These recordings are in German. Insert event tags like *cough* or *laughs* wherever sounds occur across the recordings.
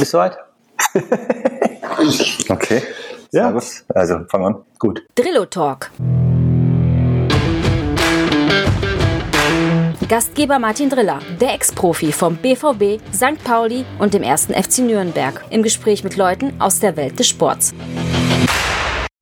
Bist du soweit? *laughs* okay. Ja. Servus. Also, fang an. Gut. Drillo Talk. Gastgeber Martin Driller, der Ex-Profi vom BVB, St. Pauli und dem ersten FC Nürnberg. Im Gespräch mit Leuten aus der Welt des Sports.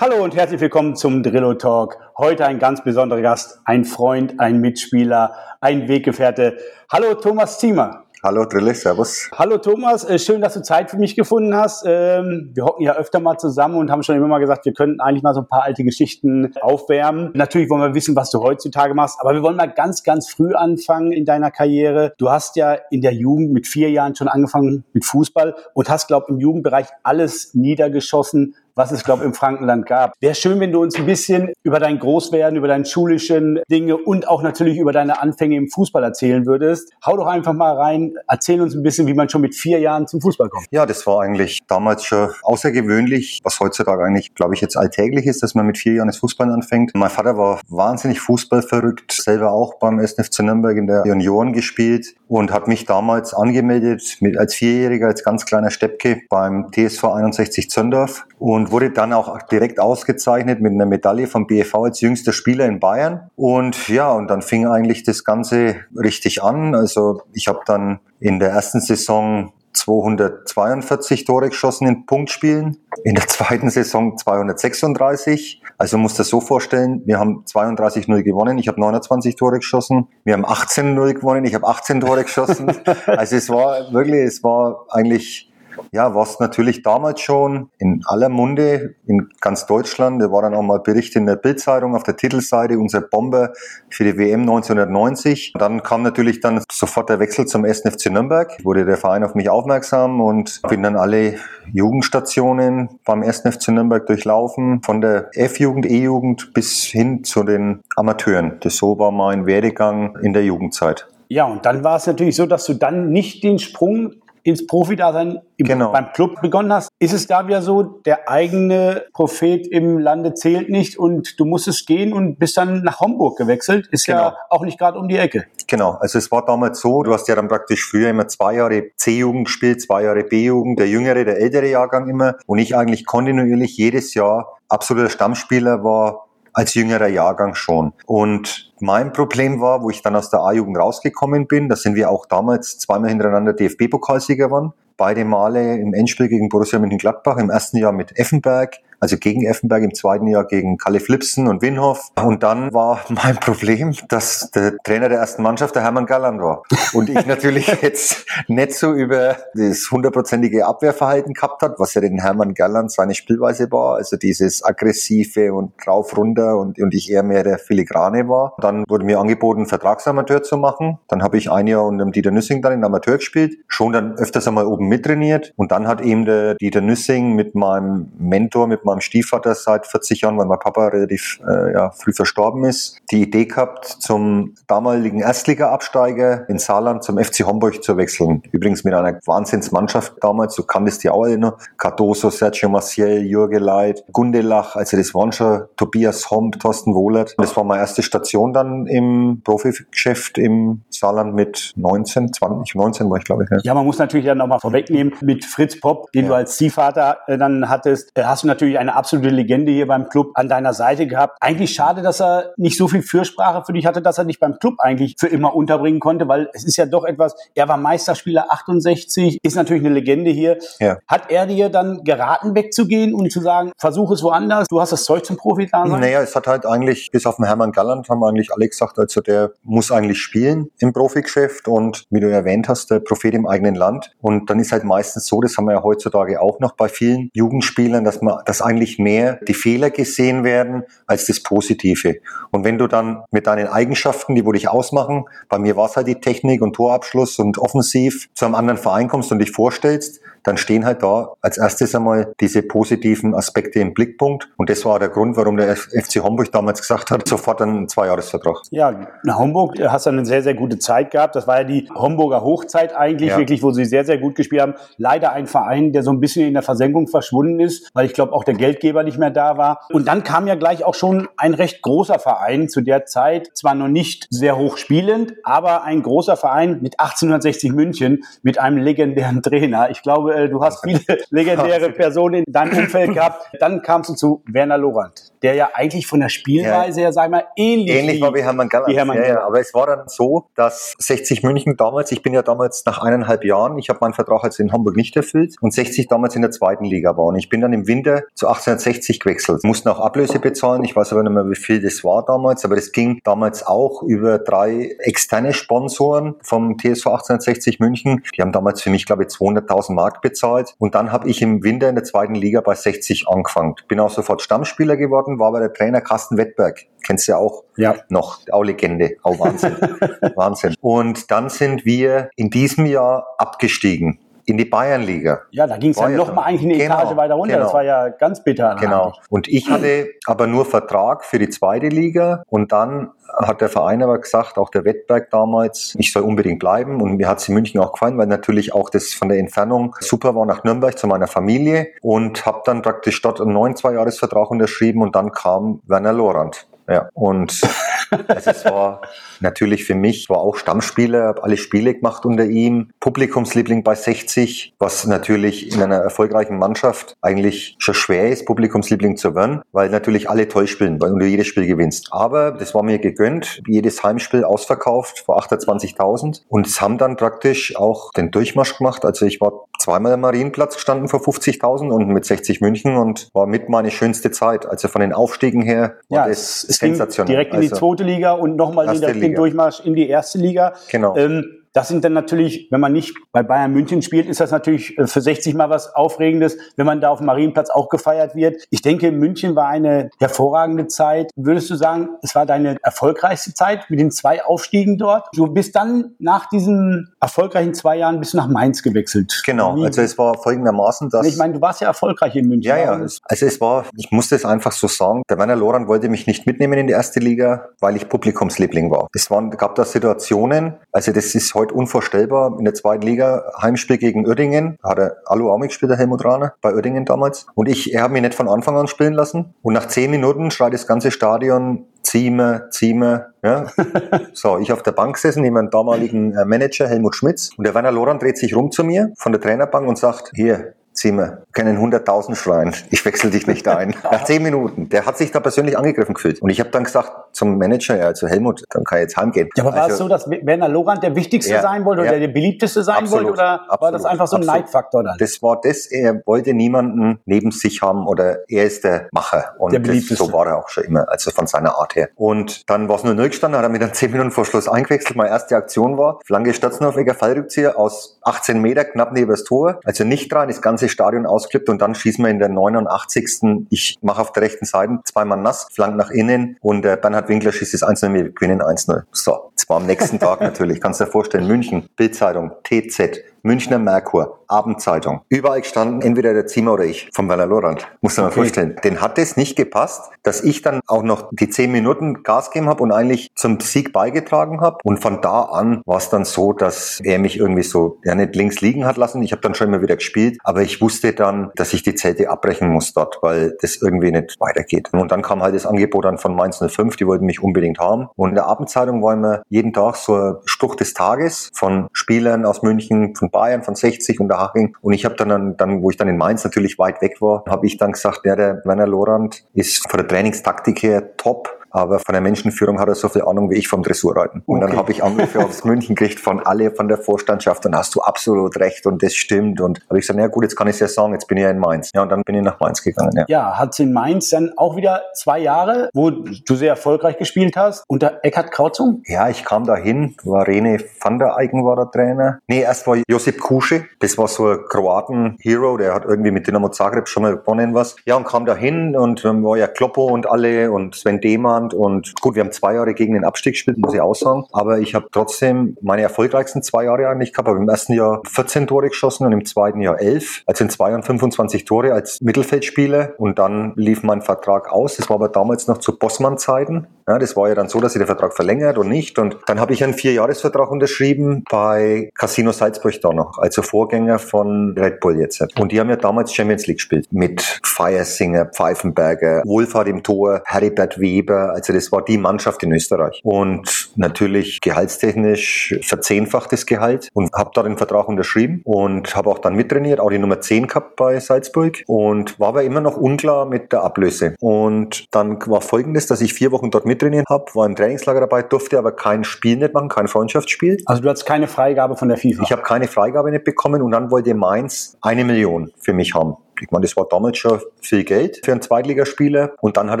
Hallo und herzlich willkommen zum Drillo Talk. Heute ein ganz besonderer Gast, ein Freund, ein Mitspieler, ein Weggefährte. Hallo Thomas Ziemer. Hallo Drille, Servus. Hallo Thomas, äh, schön, dass du Zeit für mich gefunden hast. Ähm, wir hocken ja öfter mal zusammen und haben schon immer mal gesagt, wir könnten eigentlich mal so ein paar alte Geschichten aufwärmen. Natürlich wollen wir wissen, was du heutzutage machst, aber wir wollen mal ganz, ganz früh anfangen in deiner Karriere. Du hast ja in der Jugend mit vier Jahren schon angefangen mit Fußball und hast, glaube ich, im Jugendbereich alles niedergeschossen, was es, glaube ich, im Frankenland gab. Wäre schön, wenn du uns ein bisschen über dein Großwerden, über deine schulischen Dinge und auch natürlich über deine Anfänge im Fußball erzählen würdest. Hau doch einfach mal rein, erzähl uns ein bisschen, wie man schon mit vier Jahren zum Fußball kommt. Ja, das war eigentlich damals schon außergewöhnlich, was heutzutage eigentlich, glaube ich, jetzt alltäglich ist, dass man mit vier Jahren das Fußball anfängt. Mein Vater war wahnsinnig fußballverrückt, selber auch beim 1. FC Nürnberg in der Junioren gespielt und hat mich damals angemeldet mit als Vierjähriger, als ganz kleiner Steppke beim TSV 61 Zöndorf und wurde dann auch direkt ausgezeichnet mit einer Medaille vom BFV als jüngster Spieler in Bayern. Und ja, und dann fing eigentlich das Ganze richtig an. Also ich habe dann in der ersten Saison 242 Tore geschossen in Punktspielen. In der zweiten Saison 236. Also muss das so vorstellen, wir haben 32-0 gewonnen, ich habe 29 Tore geschossen. Wir haben 18-0 gewonnen, ich habe 18 Tore geschossen. *laughs* Also es war wirklich, es war eigentlich ja, was natürlich damals schon in aller Munde in ganz Deutschland, da war dann auch mal Bericht in der Bildzeitung auf der Titelseite, unser Bomber für die WM 1990. Dann kam natürlich dann sofort der Wechsel zum 1. FC Nürnberg, wurde der Verein auf mich aufmerksam und bin dann alle Jugendstationen beim 1. FC Nürnberg durchlaufen, von der F-Jugend, E-Jugend bis hin zu den Amateuren. Das so war mein Werdegang in der Jugendzeit. Ja, und dann war es natürlich so, dass du dann nicht den Sprung ins Profidasein genau. beim Club begonnen hast, ist es da wieder so, der eigene Prophet im Lande zählt nicht und du musstest gehen und bist dann nach Homburg gewechselt. Ist genau. ja auch nicht gerade um die Ecke. Genau, also es war damals so, du hast ja dann praktisch früher immer zwei Jahre C-Jugend gespielt, zwei Jahre B-Jugend, der jüngere, der ältere Jahrgang immer und ich eigentlich kontinuierlich jedes Jahr absoluter Stammspieler war als jüngerer Jahrgang schon. Und mein Problem war, wo ich dann aus der A-Jugend rausgekommen bin, da sind wir auch damals zweimal hintereinander DFB-Pokalsieger waren. Beide Male im Endspiel gegen Borussia Mönchengladbach, im ersten Jahr mit Effenberg, also gegen Effenberg im zweiten Jahr gegen Kalle Flipsen und Winhoff. Und dann war *laughs* mein Problem, dass der Trainer der ersten Mannschaft der Hermann Galland war. Und ich natürlich *laughs* jetzt nicht so über das hundertprozentige Abwehrverhalten gehabt hat, was ja den Hermann Galland seine Spielweise war, also dieses aggressive und drauf runter und, und ich eher mehr der Filigrane war. Dann wurde mir angeboten, Vertragsamateur zu machen. Dann habe ich ein Jahr unter dem Dieter Nüssing dann in Amateur gespielt, schon dann öfters einmal oben mittrainiert. Und dann hat eben der Dieter Nüssing mit meinem Mentor, mit meinem meinem Stiefvater seit 40 Jahren, weil mein Papa relativ äh, ja, früh verstorben ist, die Idee gehabt, zum damaligen Erstliga-Absteiger in Saarland zum FC Homburg zu wechseln. Übrigens mit einer Wahnsinnsmannschaft damals, du kanntest die auch noch. Cardoso, Sergio Maciel, Jürge Leit, Gundelach, also das waren schon Tobias Homp, Thorsten Wohlert. Das war meine erste Station dann im Profigeschäft im Saarland mit 19, 20, 19 war ich glaube ich. Ja, ja man muss natürlich dann nochmal vorwegnehmen, mit Fritz Popp, den ja. du als Ziehvater äh, dann hattest, äh, hast du natürlich eine absolute Legende hier beim Club an deiner Seite gehabt. Eigentlich schade, dass er nicht so viel Fürsprache für dich hatte, dass er dich beim Club eigentlich für immer unterbringen konnte, weil es ist ja doch etwas, er war Meisterspieler 68, ist natürlich eine Legende hier. Ja. Hat er dir dann geraten, wegzugehen und zu sagen, versuch es woanders, du hast das Zeug zum Profi da sein? Naja, es hat halt eigentlich, bis auf den Hermann Galland haben eigentlich alle gesagt, also der muss eigentlich spielen im Profigeschäft und wie du erwähnt hast, der Prophet im eigenen Land. Und dann ist halt meistens so, das haben wir ja heutzutage auch noch bei vielen Jugendspielern, dass man das eigentlich mehr die Fehler gesehen werden als das Positive. Und wenn du dann mit deinen Eigenschaften, die wo dich ausmachen, bei mir war es halt die Technik und Torabschluss und offensiv zu einem anderen Verein kommst und dich vorstellst, dann stehen halt da als erstes einmal diese positiven Aspekte im Blickpunkt. Und das war der Grund, warum der FC Homburg damals gesagt hat, sofort einen Zweijahresvertrag. Ja, in Homburg hast du eine sehr, sehr gute Zeit gehabt. Das war ja die Homburger Hochzeit eigentlich, ja. wirklich, wo sie sehr, sehr gut gespielt haben. Leider ein Verein, der so ein bisschen in der Versenkung verschwunden ist, weil ich glaube auch der Geldgeber nicht mehr da war. Und dann kam ja gleich auch schon ein recht großer Verein zu der Zeit, zwar noch nicht sehr hoch spielend, aber ein großer Verein mit 1860 München, mit einem legendären Trainer. Ich glaube, äh, du hast viele *laughs* legendäre Personen in deinem Umfeld gehabt. Dann kamst du zu Werner Lorand, der ja eigentlich von der Spielweise ja. her, sag ich mal, ähnlich, ähnlich war wie Hermann Galland. Wie Hermann ja, ja, aber es war dann so, dass 60 München damals, ich bin ja damals nach eineinhalb Jahren, ich habe meinen Vertrag jetzt in Hamburg nicht erfüllt und 60 damals in der zweiten Liga war. Und ich bin dann im Winter zu 1860 gewechselt. Mussten auch Ablöse bezahlen. Ich weiß aber nicht mehr, wie viel das war damals, aber das ging damals auch über drei externe Sponsoren vom TSV 1860 München. Die haben damals für mich, glaube ich, 200.000 Mark bezahlt. Und dann habe ich im Winter in der zweiten Liga bei 60 angefangen. Bin auch sofort Stammspieler geworden, war bei der Trainer Carsten Wettberg. Kennst du ja auch ja. noch, auch Legende, auch Wahnsinn. *laughs* Wahnsinn. Und dann sind wir in diesem Jahr abgestiegen in die Bayernliga. Ja, da ging es ja noch mal eigentlich eine genau, Etage weiter runter. Genau. Das war ja ganz bitter. Genau. Eigentlich. Und ich hatte aber nur Vertrag für die zweite Liga und dann hat der Verein aber gesagt, auch der Wettberg damals, ich soll unbedingt bleiben. Und mir hat es in München auch gefallen, weil natürlich auch das von der Entfernung super war nach Nürnberg zu meiner Familie und habe dann praktisch dort einen neuen Zweijahresvertrag unterschrieben und dann kam Werner Lorand. Ja, und *laughs* also es war natürlich für mich, war auch Stammspieler, habe alle Spiele gemacht unter ihm, Publikumsliebling bei 60, was natürlich in einer erfolgreichen Mannschaft eigentlich schon schwer ist, Publikumsliebling zu werden, weil natürlich alle toll spielen, weil du jedes Spiel gewinnst. Aber das war mir gegönnt, jedes Heimspiel ausverkauft vor 28.000 und es haben dann praktisch auch den Durchmarsch gemacht. Also ich war zweimal am Marienplatz gestanden vor 50.000 und mit 60 München und war mit meine schönste Zeit. Also von den Aufstiegen her war ja, das es sensationell. direkt in die also zweite Liga und nochmal den, den Durchmarsch in die erste Liga. Genau. Ähm, das sind dann natürlich, wenn man nicht bei Bayern München spielt, ist das natürlich äh, für 60 mal was Aufregendes, wenn man da auf dem Marienplatz auch gefeiert wird. Ich denke, München war eine hervorragende Zeit. Würdest du sagen, es war deine erfolgreichste Zeit mit den zwei Aufstiegen dort? Du bist dann nach diesen erfolgreichen zwei Jahren bis nach Mainz gewechselt. Genau, Wie? also es war folgendermaßen, dass... Ich meine, du warst ja erfolgreich in München. Ja, ja, also es war, ich muss das einfach so sagen, der Werner Loran wollte mich nicht mitnehmen in die erste Liga, weil ich Publikumsliebling war. Es waren, gab da Situationen, also das ist heute heute unvorstellbar. In der zweiten Liga, Heimspiel gegen Uerdingen, hat er Alu auch mitgespielt, der Helmut Rahner, bei Uerdingen damals. Und ich, er hat mich nicht von Anfang an spielen lassen. Und nach zehn Minuten schreit das ganze Stadion, Zieme, Zieme, ja. *laughs* So, ich auf der Bank gesessen, neben meinem damaligen äh, Manager Helmut Schmitz. Und der Werner Loran dreht sich rum zu mir von der Trainerbank und sagt, hier, Zimmer, können 100.000 schreien, ich wechsle dich nicht ein. *laughs* Nach zehn Minuten. Der hat sich da persönlich angegriffen gefühlt. Und ich habe dann gesagt zum Manager, ja, zu Helmut, dann kann ich jetzt heimgehen. Ja, aber war also, es so, dass Werner Lorand der Wichtigste ja, sein wollte oder ja, der beliebteste sein absolut, wollte? Oder absolut, war das einfach so ein absolut. Neidfaktor dann? Das war das, er wollte niemanden neben sich haben oder er ist der Macher. Und der beliebteste. Das, so war er auch schon immer, also von seiner Art her. Und dann war es nur null gestanden, hat er mir dann *laughs* zehn Minuten vor Schluss eingewechselt. Meine erste Aktion war, Flanke Stadtnorweger Fallrückzieher aus 18 Meter, knapp neben das Tor. Also nicht rein, das ganze Stadion ausklippt und dann schießen wir in der 89. Ich mache auf der rechten Seite zweimal nass, flank nach innen und äh, Bernhard Winkler schießt das 1-0, wir gewinnen 1-0. So, das war am nächsten Tag *laughs* natürlich, kannst du dir vorstellen, München, Bildzeitung, TZ, Münchner Merkur, Abendzeitung. Überall gestanden, entweder der Zimmer oder ich, vom Werner Lorand. Muss man okay. mal vorstellen. Den hat es nicht gepasst, dass ich dann auch noch die zehn Minuten Gas gegeben habe und eigentlich zum Sieg beigetragen habe. Und von da an war es dann so, dass er mich irgendwie so, ja nicht links liegen hat lassen. Ich habe dann schon immer wieder gespielt, aber ich wusste dann, dass ich die Zelte abbrechen muss dort, weil das irgendwie nicht weitergeht. Und dann kam halt das Angebot dann von Mainz 05, die wollten mich unbedingt haben. Und in der Abendzeitung war immer jeden Tag so ein Spruch des Tages von Spielern aus München, von Bayern, von 60 und Haching. Und ich habe dann, dann, wo ich dann in Mainz natürlich weit weg war, habe ich dann gesagt, ja, der Werner Lorand ist von der Trainingstaktik her top aber von der Menschenführung hat er so viel Ahnung wie ich vom Dressurreiten. Und okay. dann habe ich Anrufe aufs *laughs* München gekriegt von alle von der Vorstandschaft, dann hast du absolut recht und das stimmt. Und habe ich gesagt, ja gut, jetzt kann ich es ja sagen, jetzt bin ich ja in Mainz. Ja, und dann bin ich nach Mainz gegangen. Ja, ja hat in Mainz dann auch wieder zwei Jahre, wo du sehr erfolgreich gespielt hast, unter Eckhard Krauzung? Ja, ich kam da hin, war Rene van der Eigen war der Trainer. Nee, erst war Josip Kusche, das war so ein Kroaten-Hero, der hat irgendwie mit Dynamo Zagreb schon mal gewonnen was. Ja, und kam da hin und dann war ja Kloppo und alle und Sven Demann Deutschland. Und gut, wir haben zwei Jahre gegen den Abstieg gespielt, muss ich auch sagen. Aber ich habe trotzdem meine erfolgreichsten zwei Jahre eigentlich gehabt. Ich habe im ersten Jahr 14 Tore geschossen und im zweiten Jahr 11. Also in zwei Jahren 25 Tore als Mittelfeldspieler. Und dann lief mein Vertrag aus. Das war aber damals noch zu Bossmann-Zeiten. Ja, das war ja dann so, dass sie den Vertrag verlängert und nicht. Und dann habe ich einen Vierjahresvertrag unterschrieben bei Casino Salzburg da noch, also Vorgänger von Red Bull jetzt. Und die haben ja damals Champions League gespielt mit Feiersinger, Pfeifenberger, Wohlfahrt im Tor, Heribert Weber. Also das war die Mannschaft in Österreich. Und natürlich gehaltstechnisch verzehnfachtes Gehalt und habe da den Vertrag unterschrieben und habe auch dann mittrainiert, auch die Nummer 10 gehabt bei Salzburg und war aber immer noch unklar mit der Ablöse. Und dann war folgendes, dass ich vier Wochen dort mittrainiert habe, war im Trainingslager dabei, durfte aber kein Spiel nicht machen, kein Freundschaftsspiel. Also du hast keine Freigabe von der FIFA? Ich habe keine Freigabe nicht bekommen und dann wollte Mainz eine Million für mich haben. Ich meine, das war damals schon viel Geld für einen Zweitligaspieler. Und dann hat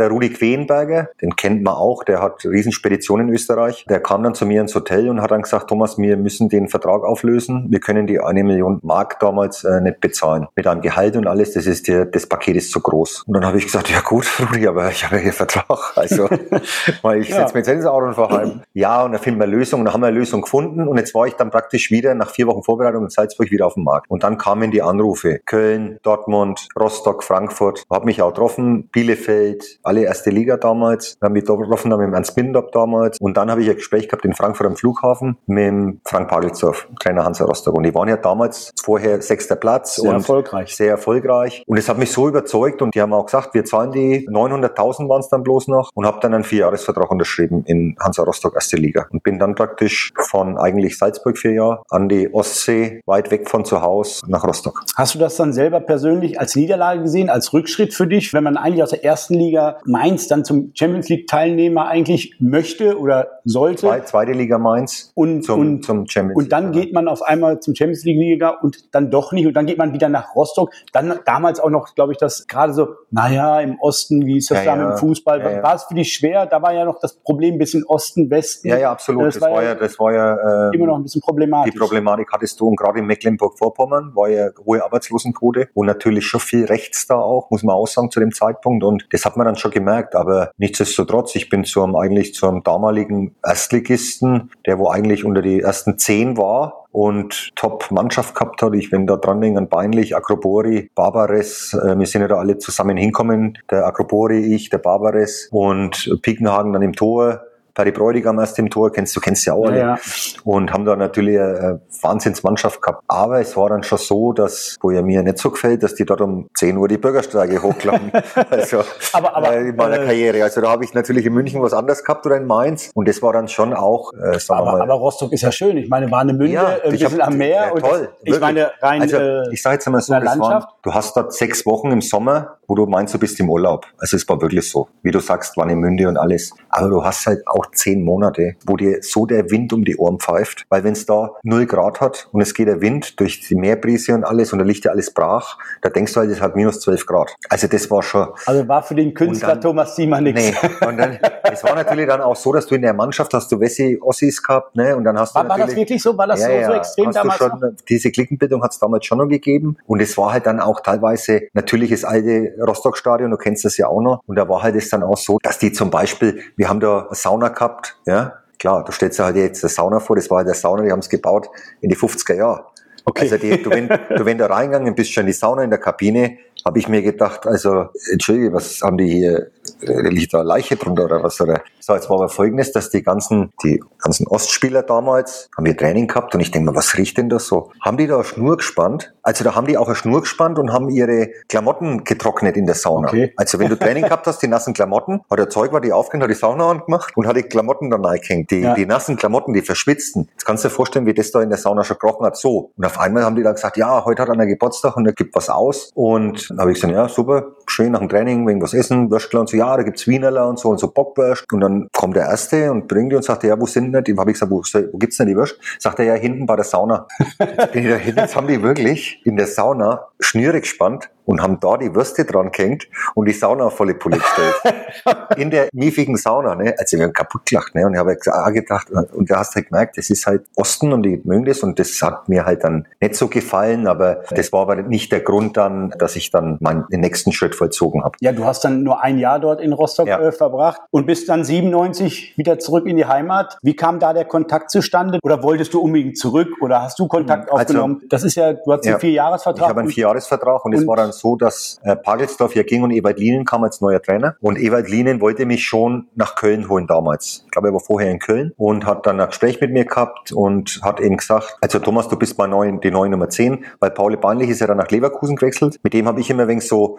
er Rudi Quenberger, den kennt man auch, der hat Riesenspeditionen in Österreich. Der kam dann zu mir ins Hotel und hat dann gesagt, Thomas, wir müssen den Vertrag auflösen. Wir können die eine Million Mark damals äh, nicht bezahlen. Mit einem Gehalt und alles, das ist der, das Paket ist zu groß. Und dann habe ich gesagt, ja gut, *laughs* Rudi, aber ich habe ja hier Vertrag. Also, *laughs* weil ich ja. setze mir jetzt ins Auto und fahre heim. Ja, und dann finden wir eine Lösung und dann haben wir eine Lösung gefunden. Und jetzt war ich dann praktisch wieder nach vier Wochen Vorbereitung in Salzburg wieder auf dem Markt. Und dann kamen die Anrufe. Köln, Dortmund, Dortmund, Rostock, Frankfurt. Habe mich auch getroffen, Bielefeld, alle erste Liga damals. Haben mich getroffen dann mit dem Ernst Bindop damals. Und dann habe ich ein Gespräch gehabt in Frankfurt am Flughafen mit Frank Pagelsdorf, Trainer Hansa Rostock. Und die waren ja damals vorher sechster Platz. Sehr erfolgreich. Sehr erfolgreich. Und es hat mich so überzeugt und die haben auch gesagt, wir zahlen die 900.000 waren es dann bloß noch und habe dann einen Vierjahresvertrag unterschrieben in Hansa Rostock erste Liga. Und bin dann praktisch von eigentlich Salzburg vier Jahre an die Ostsee, weit weg von zu Hause nach Rostock. Hast du das dann selber persönlich als Niederlage gesehen, als Rückschritt für dich, wenn man eigentlich aus der ersten Liga Mainz dann zum Champions League Teilnehmer eigentlich möchte oder sollte? Zwei, zweite Liga Mainz und, zum, und, zum Champions League. Und dann geht man auf einmal zum Champions League Liga und dann doch nicht und dann geht man wieder nach Rostock. Dann damals auch noch, glaube ich, das gerade so, naja, im Osten, wie ist das ja, da ja. mit dem Fußball? Ja. War es für dich schwer? Da war ja noch das Problem ein bisschen Osten, Westen. Ja, ja, absolut. Das, das war ja, das war ja ähm, immer noch ein bisschen problematisch. Die Problematik hattest du und gerade in Mecklenburg-Vorpommern war ja hohe Arbeitslosenquote und natürlich schon viel rechts da auch, muss man auch sagen, zu dem Zeitpunkt. Und das hat man dann schon gemerkt. Aber nichtsdestotrotz, ich bin zum, eigentlich zum damaligen Erstligisten, der wo eigentlich unter die ersten zehn war, und Top-Mannschaft gehabt hat. Ich, wenn da dran denke, an Beinlich, Akrobori, Barbares, äh, wir sind ja da alle zusammen hinkommen. Der Akrobori, ich, der Barbares und Pickenhagen dann im Tor. Pari Bräutigam erst im Tor, kennst du, kennst ja auch alle. Ja, ja. Und haben da natürlich eine Wahnsinnsmannschaft gehabt. Aber es war dann schon so, dass, wo ja mir nicht so gefällt, dass die dort um 10 Uhr die Bürgersteige hochladen. *laughs* also, aber, aber, äh, in meiner äh, Karriere. Also da habe ich natürlich in München was anderes gehabt oder in Mainz. Und das war dann schon auch, äh, sagen aber, mal. Aber Rostock ist ja schön. Ich meine, Warnemünde, ja, äh, wir sind am Meer. Ja, toll. Das, ich meine, rein, also, äh, ich sage jetzt einmal so, waren, du hast dort sechs Wochen im Sommer, wo du meinst, du bist im Urlaub. Also es war wirklich so. Wie du sagst, Warnemünde und alles. Aber du hast halt auch zehn Monate wo dir so der Wind um die Ohren pfeift, weil wenn es da null Grad hat und es geht der Wind durch die Meerbrise und alles und da liegt ja alles brach, da denkst du halt, es hat minus zwölf Grad. Also das war schon. Also war für den Künstler dann, Thomas Siemann nichts. Nee. Und dann, es war natürlich dann auch so, dass du in der Mannschaft hast du Wessi Ossis gehabt, ne? Und dann hast war, du war das wirklich so? War das ja, so, so extrem hast damals? Schon, diese Klickenbildung hat es damals schon noch gegeben. Und es war halt dann auch teilweise natürlich das alte Rostock-Stadion, du kennst das ja auch noch. Und da war halt es dann auch so, dass die zum Beispiel, wir haben da eine Sauna gehabt, ja, Klar, du stellst dir halt jetzt eine Sauna vor, das war halt der Sauna, die haben es gebaut in die 50er Jahre. Okay. Also die, du, wenn, du, wenn da reingegangen bist, schon in die Sauna in der Kabine, habe ich mir gedacht, also, entschuldige, was haben die hier, liegt da eine Leiche drunter oder was? Oder? So, jetzt war aber folgendes, dass die ganzen, die ganzen Ostspieler damals, haben wir Training gehabt und ich denke mir, was riecht denn das so? Haben die da eine Schnur gespannt? Also da haben die auch eine Schnur gespannt und haben ihre Klamotten getrocknet in der Sauna. Okay. Also wenn du Training gehabt hast, die nassen Klamotten, hat der Zeug war die aufgehängt, hat die Sauna angemacht und hat die Klamotten dann reingehängt. Die, ja. die nassen Klamotten, die verschwitzten. Jetzt kannst du dir vorstellen, wie das da in der Sauna schon gerochen hat. So. Und auf einmal haben die dann gesagt, ja, heute hat einer Geburtstag und er gibt was aus. Und dann habe ich gesagt, ja, super, schön nach dem Training, wegen was essen, Würstler und so, ja, da gibt's Wienerler und so und so Bockwürst. Und dann kommt der Erste und bringt die und sagt, ja, wo sind denn die? Habe ich gesagt, wo, wo gibt's denn die Würst? Sagt er, ja, hinten bei der Sauna. *laughs* Jetzt jetzt haben die wirklich in der Sauna Schnüre gespannt und haben da die Würste dran gehängt und die Sauna auf volle Pulle gestellt. *laughs* in der miefigen Sauna, ne? Also wir haben kaputt gelacht, ne? Und ich habe halt gedacht, und da hast du halt gemerkt, das ist halt Osten und die mögen das und das hat mir halt dann nicht so gefallen, aber das war aber nicht der Grund dann, dass ich dann meinen nächsten Schritt vollzogen habe. Ja, du hast dann nur ein Jahr dort in Rostock ja. äh, verbracht und bist dann 97 wieder zurück in die Heimat. Wie kam da der Kontakt zustande? Oder wolltest du unbedingt zurück oder hast du Kontakt also, aufgenommen? Das ist ja, du hast ja, einen Vierjahresvertrag. Ich habe einen Vierjahresvertrag und es war dann so, dass äh, Pagelsdorf ja ging und Ewald Lienen kam als neuer Trainer. Und Ewald Lienen wollte mich schon nach Köln holen damals. Ich glaube, er war vorher in Köln und hat dann ein Gespräch mit mir gehabt und hat eben gesagt, also Thomas, du bist mal neu, die neue Nummer 10, weil Pauli Bahnlich ist ja dann nach Leverkusen gewechselt. Mit dem habe ich immer wenig so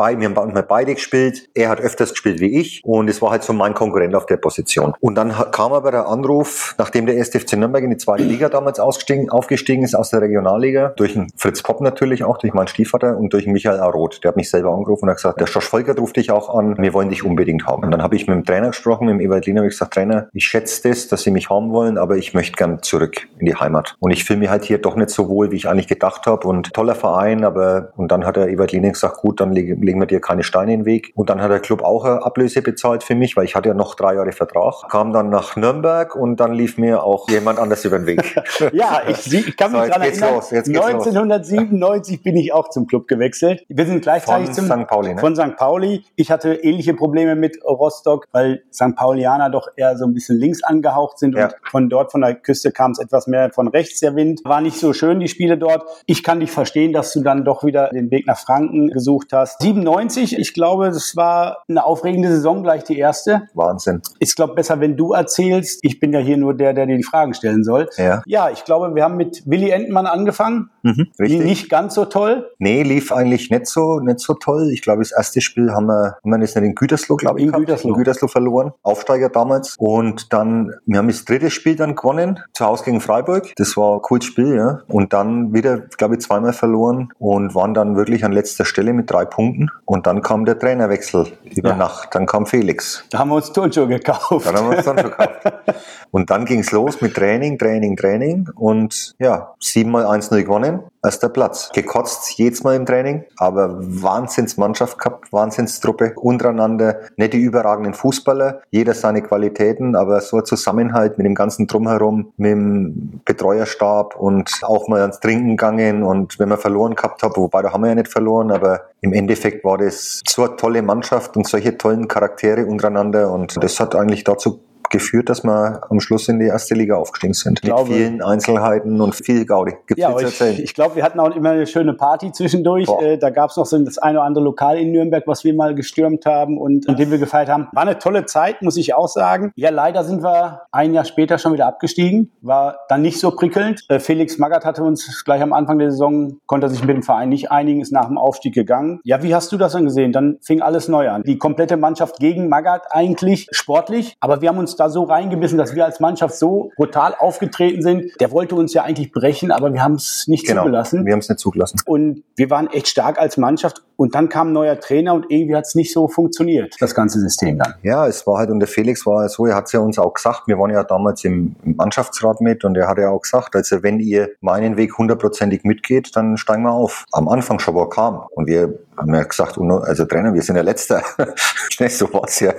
bei, wir haben mal beide gespielt. Er hat öfters gespielt wie ich und es war halt so mein Konkurrent auf der Position. Und dann kam aber der Anruf, nachdem der erste FC Nürnberg in die zweite Liga damals ausgestiegen, aufgestiegen ist aus der Regionalliga, durch den Fritz Popp natürlich auch, durch meinen Stiefvater und durch Michael Aroth. Der hat mich selber angerufen und hat gesagt, der Josh Volker ruft dich auch an, wir wollen dich unbedingt haben. Und dann habe ich mit dem Trainer gesprochen, mit dem Ewald Lehner, habe ich gesagt, Trainer, ich schätze das, dass Sie mich haben wollen, aber ich möchte gern zurück in die Heimat. Und ich fühle mich halt hier doch nicht so wohl, wie ich eigentlich gedacht habe und toller Verein, aber und dann hat der Ewald Lehner gesagt, gut, dann legen wir dir keine Steine in den Weg. Und dann hat der Club auch eine Ablöse bezahlt für mich, weil ich hatte ja noch drei Jahre Vertrag. Kam dann nach Nürnberg und dann lief mir auch jemand anders über den Weg. *laughs* ja, ich, ich kann mich so, daran erinnern, los, 1997 los. bin ich auch zum Club gewechselt. Wir sind gleichzeitig von zum, St. Pauli, ne? von St. Pauli. Ich hatte ähnliche Probleme mit Rostock, weil St. Paulianer doch eher so ein bisschen links angehaucht sind ja. und von dort von der Küste kam es etwas mehr von rechts der Wind. War nicht so schön, die Spiele dort. Ich kann dich verstehen, dass du dann doch wieder den Weg nach Franken gesucht hast. 97, ich glaube, das war eine aufregende Saison, gleich die erste. Wahnsinn. Ich glaube, besser, wenn du erzählst. Ich bin ja hier nur der, der dir die Fragen stellen soll. Ja, ja ich glaube, wir haben mit Willy Entmann angefangen. Mhm, richtig. Nicht ganz so toll. Nee, lief eigentlich nicht so, nicht so toll. Ich glaube, das erste Spiel haben wir, haben wir jetzt nicht in Gütersloh, glaube ich, in Gütersloh. in Gütersloh verloren. Aufsteiger damals. Und dann, wir haben das dritte Spiel dann gewonnen, zu Hause gegen Freiburg. Das war ein cooles Spiel, ja. Und dann wieder, glaube ich, zweimal verloren und waren dann wirklich an letzter Stelle mit drei Punkten. Und dann kam der Trainerwechsel über ja. Nacht. Dann kam Felix. Da haben wir uns Turnschuhe gekauft. Dann haben wir uns Turnschuhe gekauft. *laughs* und dann ging es los mit Training, Training, Training. Und ja, siebenmal 1-0 gewonnen erster Platz. Gekotzt jedes Mal im Training, aber Wahnsinnsmannschaft gehabt, Wahnsinnstruppe untereinander, nicht die überragenden Fußballer, jeder seine Qualitäten, aber so ein Zusammenhalt mit dem ganzen Drumherum, mit dem Betreuerstab und auch mal ans Trinken gegangen und wenn man verloren gehabt hat, wobei da haben wir ja nicht verloren, aber im Endeffekt war das so eine tolle Mannschaft und solche tollen Charaktere untereinander und das hat eigentlich dazu geführt, dass wir am Schluss in die erste Liga aufgestiegen sind. Mit vielen Einzelheiten und viel Gaudi. Gibt's ja, ich, ich glaube, wir hatten auch immer eine schöne Party zwischendurch. Äh, da gab es noch so das eine oder andere Lokal in Nürnberg, was wir mal gestürmt haben und in dem wir gefeiert haben. War eine tolle Zeit, muss ich auch sagen. Ja, leider sind wir ein Jahr später schon wieder abgestiegen. War dann nicht so prickelnd. Äh, Felix Magath hatte uns gleich am Anfang der Saison, konnte sich mit dem Verein nicht einigen, ist nach dem Aufstieg gegangen. Ja, wie hast du das dann gesehen? Dann fing alles neu an. Die komplette Mannschaft gegen Magath eigentlich sportlich, aber wir haben uns da so reingebissen, dass wir als Mannschaft so brutal aufgetreten sind. Der wollte uns ja eigentlich brechen, aber wir haben es nicht genau, zugelassen. Wir haben es nicht zugelassen. Und wir waren echt stark als Mannschaft. Und dann kam ein neuer Trainer und irgendwie hat es nicht so funktioniert, das ganze System dann. Ja, es war halt, und der Felix war so, er hat es ja uns auch gesagt, wir waren ja damals im Mannschaftsrat mit und er hat ja auch gesagt, also wenn ihr meinen Weg hundertprozentig mitgeht, dann steigen wir auf. Am Anfang schon, wo er kam. Und wir haben ja gesagt, also Trainer, wir sind der Letzte. *laughs* so war's ja.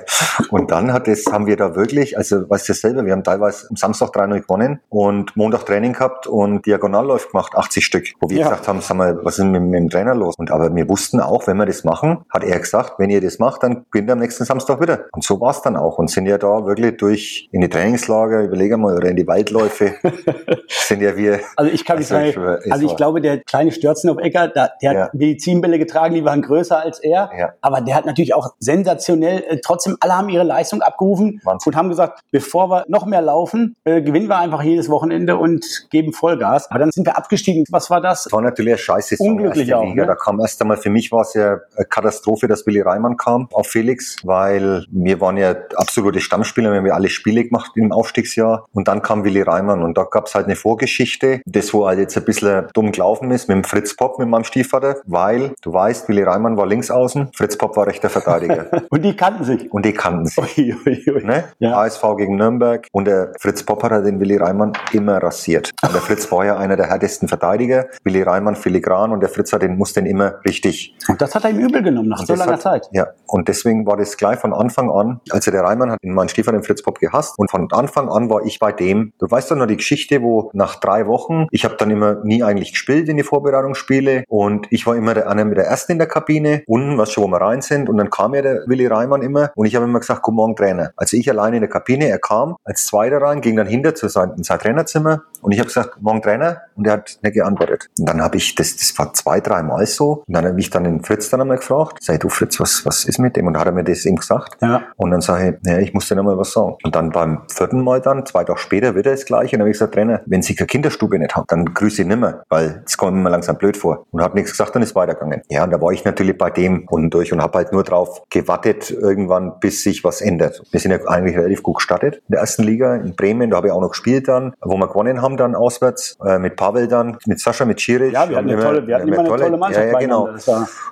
Und dann hat es, haben wir da wirklich, also weißt du selber, wir haben teilweise am Samstag 3-0 gewonnen und Montag Training gehabt und Diagonalläuft gemacht, 80 Stück. Wo wir ja. gesagt haben, sag mal, was ist mit, mit, dem Trainer los? Und aber wir wussten auch, wenn wir das machen, hat er gesagt, wenn ihr das macht, dann gewinnt ihr am nächsten Samstag wieder. Und so war's dann auch. Und sind ja da wirklich durch in die Trainingslager, überlege mal, oder in die Waldläufe, *laughs* sind ja wir. Also ich kann nicht also sagen, also ich glaube, der kleine Stürzen auf Ecker, der, der ja. hat Medizinbälle getragen, die waren größer als er. Ja. Aber der hat natürlich auch sensationell, äh, trotzdem alle haben ihre Leistung abgerufen Wahnsinn. und haben gesagt, bevor wir noch mehr laufen, äh, gewinnen wir einfach jedes Wochenende und geben Vollgas. Aber dann sind wir abgestiegen. Was war das? Das war natürlich eine scheiße Unglücklich auch. Liga. Ne? Da kam erst einmal, für mich war es ja eine Katastrophe, dass Willi Reimann kam auf Felix, weil wir waren ja absolute Stammspieler, wir haben ja alle Spiele gemacht im Aufstiegsjahr und dann kam Willi Reimann und da gab es halt eine Vorgeschichte, das wo halt jetzt ein bisschen dumm gelaufen ist mit dem Fritz Popp, mit meinem Stiefvater, weil du weißt, Willi Reimann war links außen, Fritz Popp war rechter Verteidiger. *laughs* und die kannten sich. Und die kannten sich. Ui, ui, ui. Ne? Ja. ASV gegen Nürnberg und der Fritz Popp hat den Willi Reimann immer rasiert. Und der Fritz war ja einer der härtesten Verteidiger. Willi Reimann filigran und der Fritz hat den, muss den immer richtig. Und das hat er ihm übel genommen nach und so langer hat, Zeit. Ja. Und deswegen war das gleich von Anfang an, also der Reimann hat meinen Stiefel den Fritz Popp gehasst und von Anfang an war ich bei dem. Du weißt doch noch die Geschichte, wo nach drei Wochen, ich habe dann immer nie eigentlich gespielt in die Vorbereitungsspiele und ich war immer der, einer mit der Ersten in der Kabine, unten, was schon, wo wir rein sind und dann kam ja der Willi Reimann immer und ich habe immer gesagt, guten Morgen Trainer. Also ich alleine in der Kabine, er kam als Zweiter rein, ging dann hinter zu sein, in sein Trainerzimmer und ich habe gesagt, morgen Trainer und er hat nicht geantwortet. Und dann habe ich, das, das war zwei, drei Mal so und dann habe ich dann den Fritz dann einmal gefragt, sei du Fritz, was, was ist mit dem? Und dann hat er mir das ihm gesagt. Ja. Und dann sage ich, ja, ich muss dir nochmal was sagen. Und dann beim vierten Mal dann, zwei Tage später, wieder das gleiche. Und dann habe ich gesagt, Trainer, wenn Sie keine Kinderstube nicht haben, dann grüße ich nimmer, weil das kommt mir langsam blöd vor. Und hat nichts gesagt, dann ist weitergegangen. Ja, und da war ich natürlich bei dem unten durch und habe halt nur drauf gewartet, irgendwann, bis sich was ändert. Wir sind ja eigentlich relativ gut gestartet in der ersten Liga in Bremen, da habe ich auch noch gespielt dann, wo wir gewonnen haben dann auswärts, äh, mit Pavel dann, mit Sascha, mit Schiri. Ja, wir hatten eine tolle, wir hatten immer eine tolle, Mannschaft. Ja, ja genau.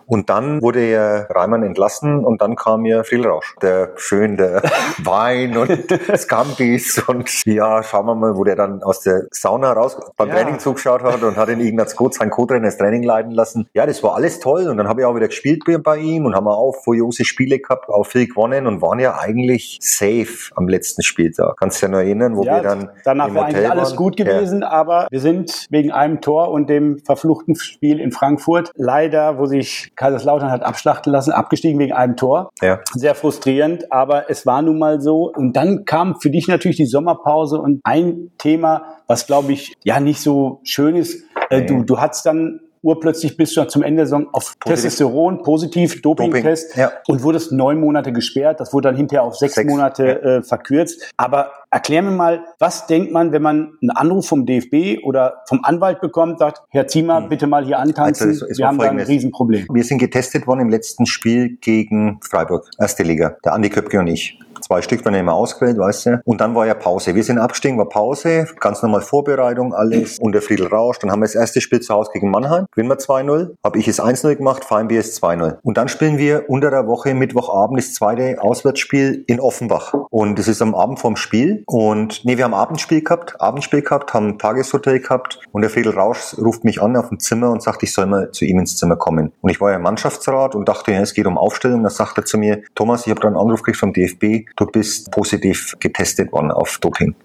Und dann wurde ja Reimann entlassen und dann kam ja Friedrausch. Der schön, der *laughs* Wein und Scambis und ja, schauen wir mal, wo der dann aus der Sauna raus beim ja. Training zugeschaut hat und hat in Ignaz Kot, sein Co-Trainer, das Training leiten lassen. Ja, das war alles toll und dann habe ich auch wieder gespielt bei ihm und haben auch furiose Spiele gehabt, auch viel gewonnen und waren ja eigentlich safe am letzten Spieltag. Kannst du dich ja noch erinnern, wo ja, wir dann danach wäre eigentlich alles gut gewesen, ja. aber wir sind wegen einem Tor und dem verfluchten Spiel in Frankfurt leider, wo sich Kaiserslautern hat abschlachten lassen, abgestiegen wegen einem Tor. Ja. Sehr frustrierend, aber es war nun mal so. Und dann kam für dich natürlich die Sommerpause und ein Thema, was glaube ich ja nicht so schön ist. Äh, nee. Du, du hattest dann urplötzlich bist du zum Ende der Saison auf positiv. Testosteron, positiv, Dopingtest Doping, ja. und wurdest neun Monate gesperrt. Das wurde dann hinterher auf sechs, sechs Monate ja. äh, verkürzt. Aber erklär mir mal, was denkt man, wenn man einen Anruf vom DFB oder vom Anwalt bekommt, sagt, Herr Ziemer, hm. bitte mal hier antanzen, also wir haben da ein Riesenproblem. Wir sind getestet worden im letzten Spiel gegen Freiburg, erste Liga, der Andi Köpke und ich. Zwei Stück waren immer ausgewählt, weißt du. Und dann war ja Pause. Wir sind abgestiegen, war Pause, ganz normal Vorbereitung, alles. Und der Friedel Rausch. Dann haben wir das erste Spiel zu Hause gegen Mannheim. Gewinnen wir 2-0. Habe ich es 1-0 gemacht, Feinbier ist 2-0. Und dann spielen wir unter der Woche, Mittwochabend, das zweite Auswärtsspiel in Offenbach. Und das ist am Abend vorm Spiel. Und nee, wir haben Abendspiel gehabt, Abendspiel gehabt, haben Tageshotel gehabt. Und der Friedel Rausch ruft mich an auf dem Zimmer und sagt, ich soll mal zu ihm ins Zimmer kommen. Und ich war ja im Mannschaftsrat und dachte, ja, es geht um Aufstellung. Da sagt er zu mir, Thomas, ich habe da einen Anruf gekriegt vom DFB du bist positiv getestet worden auf Doping.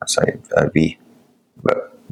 Also, äh,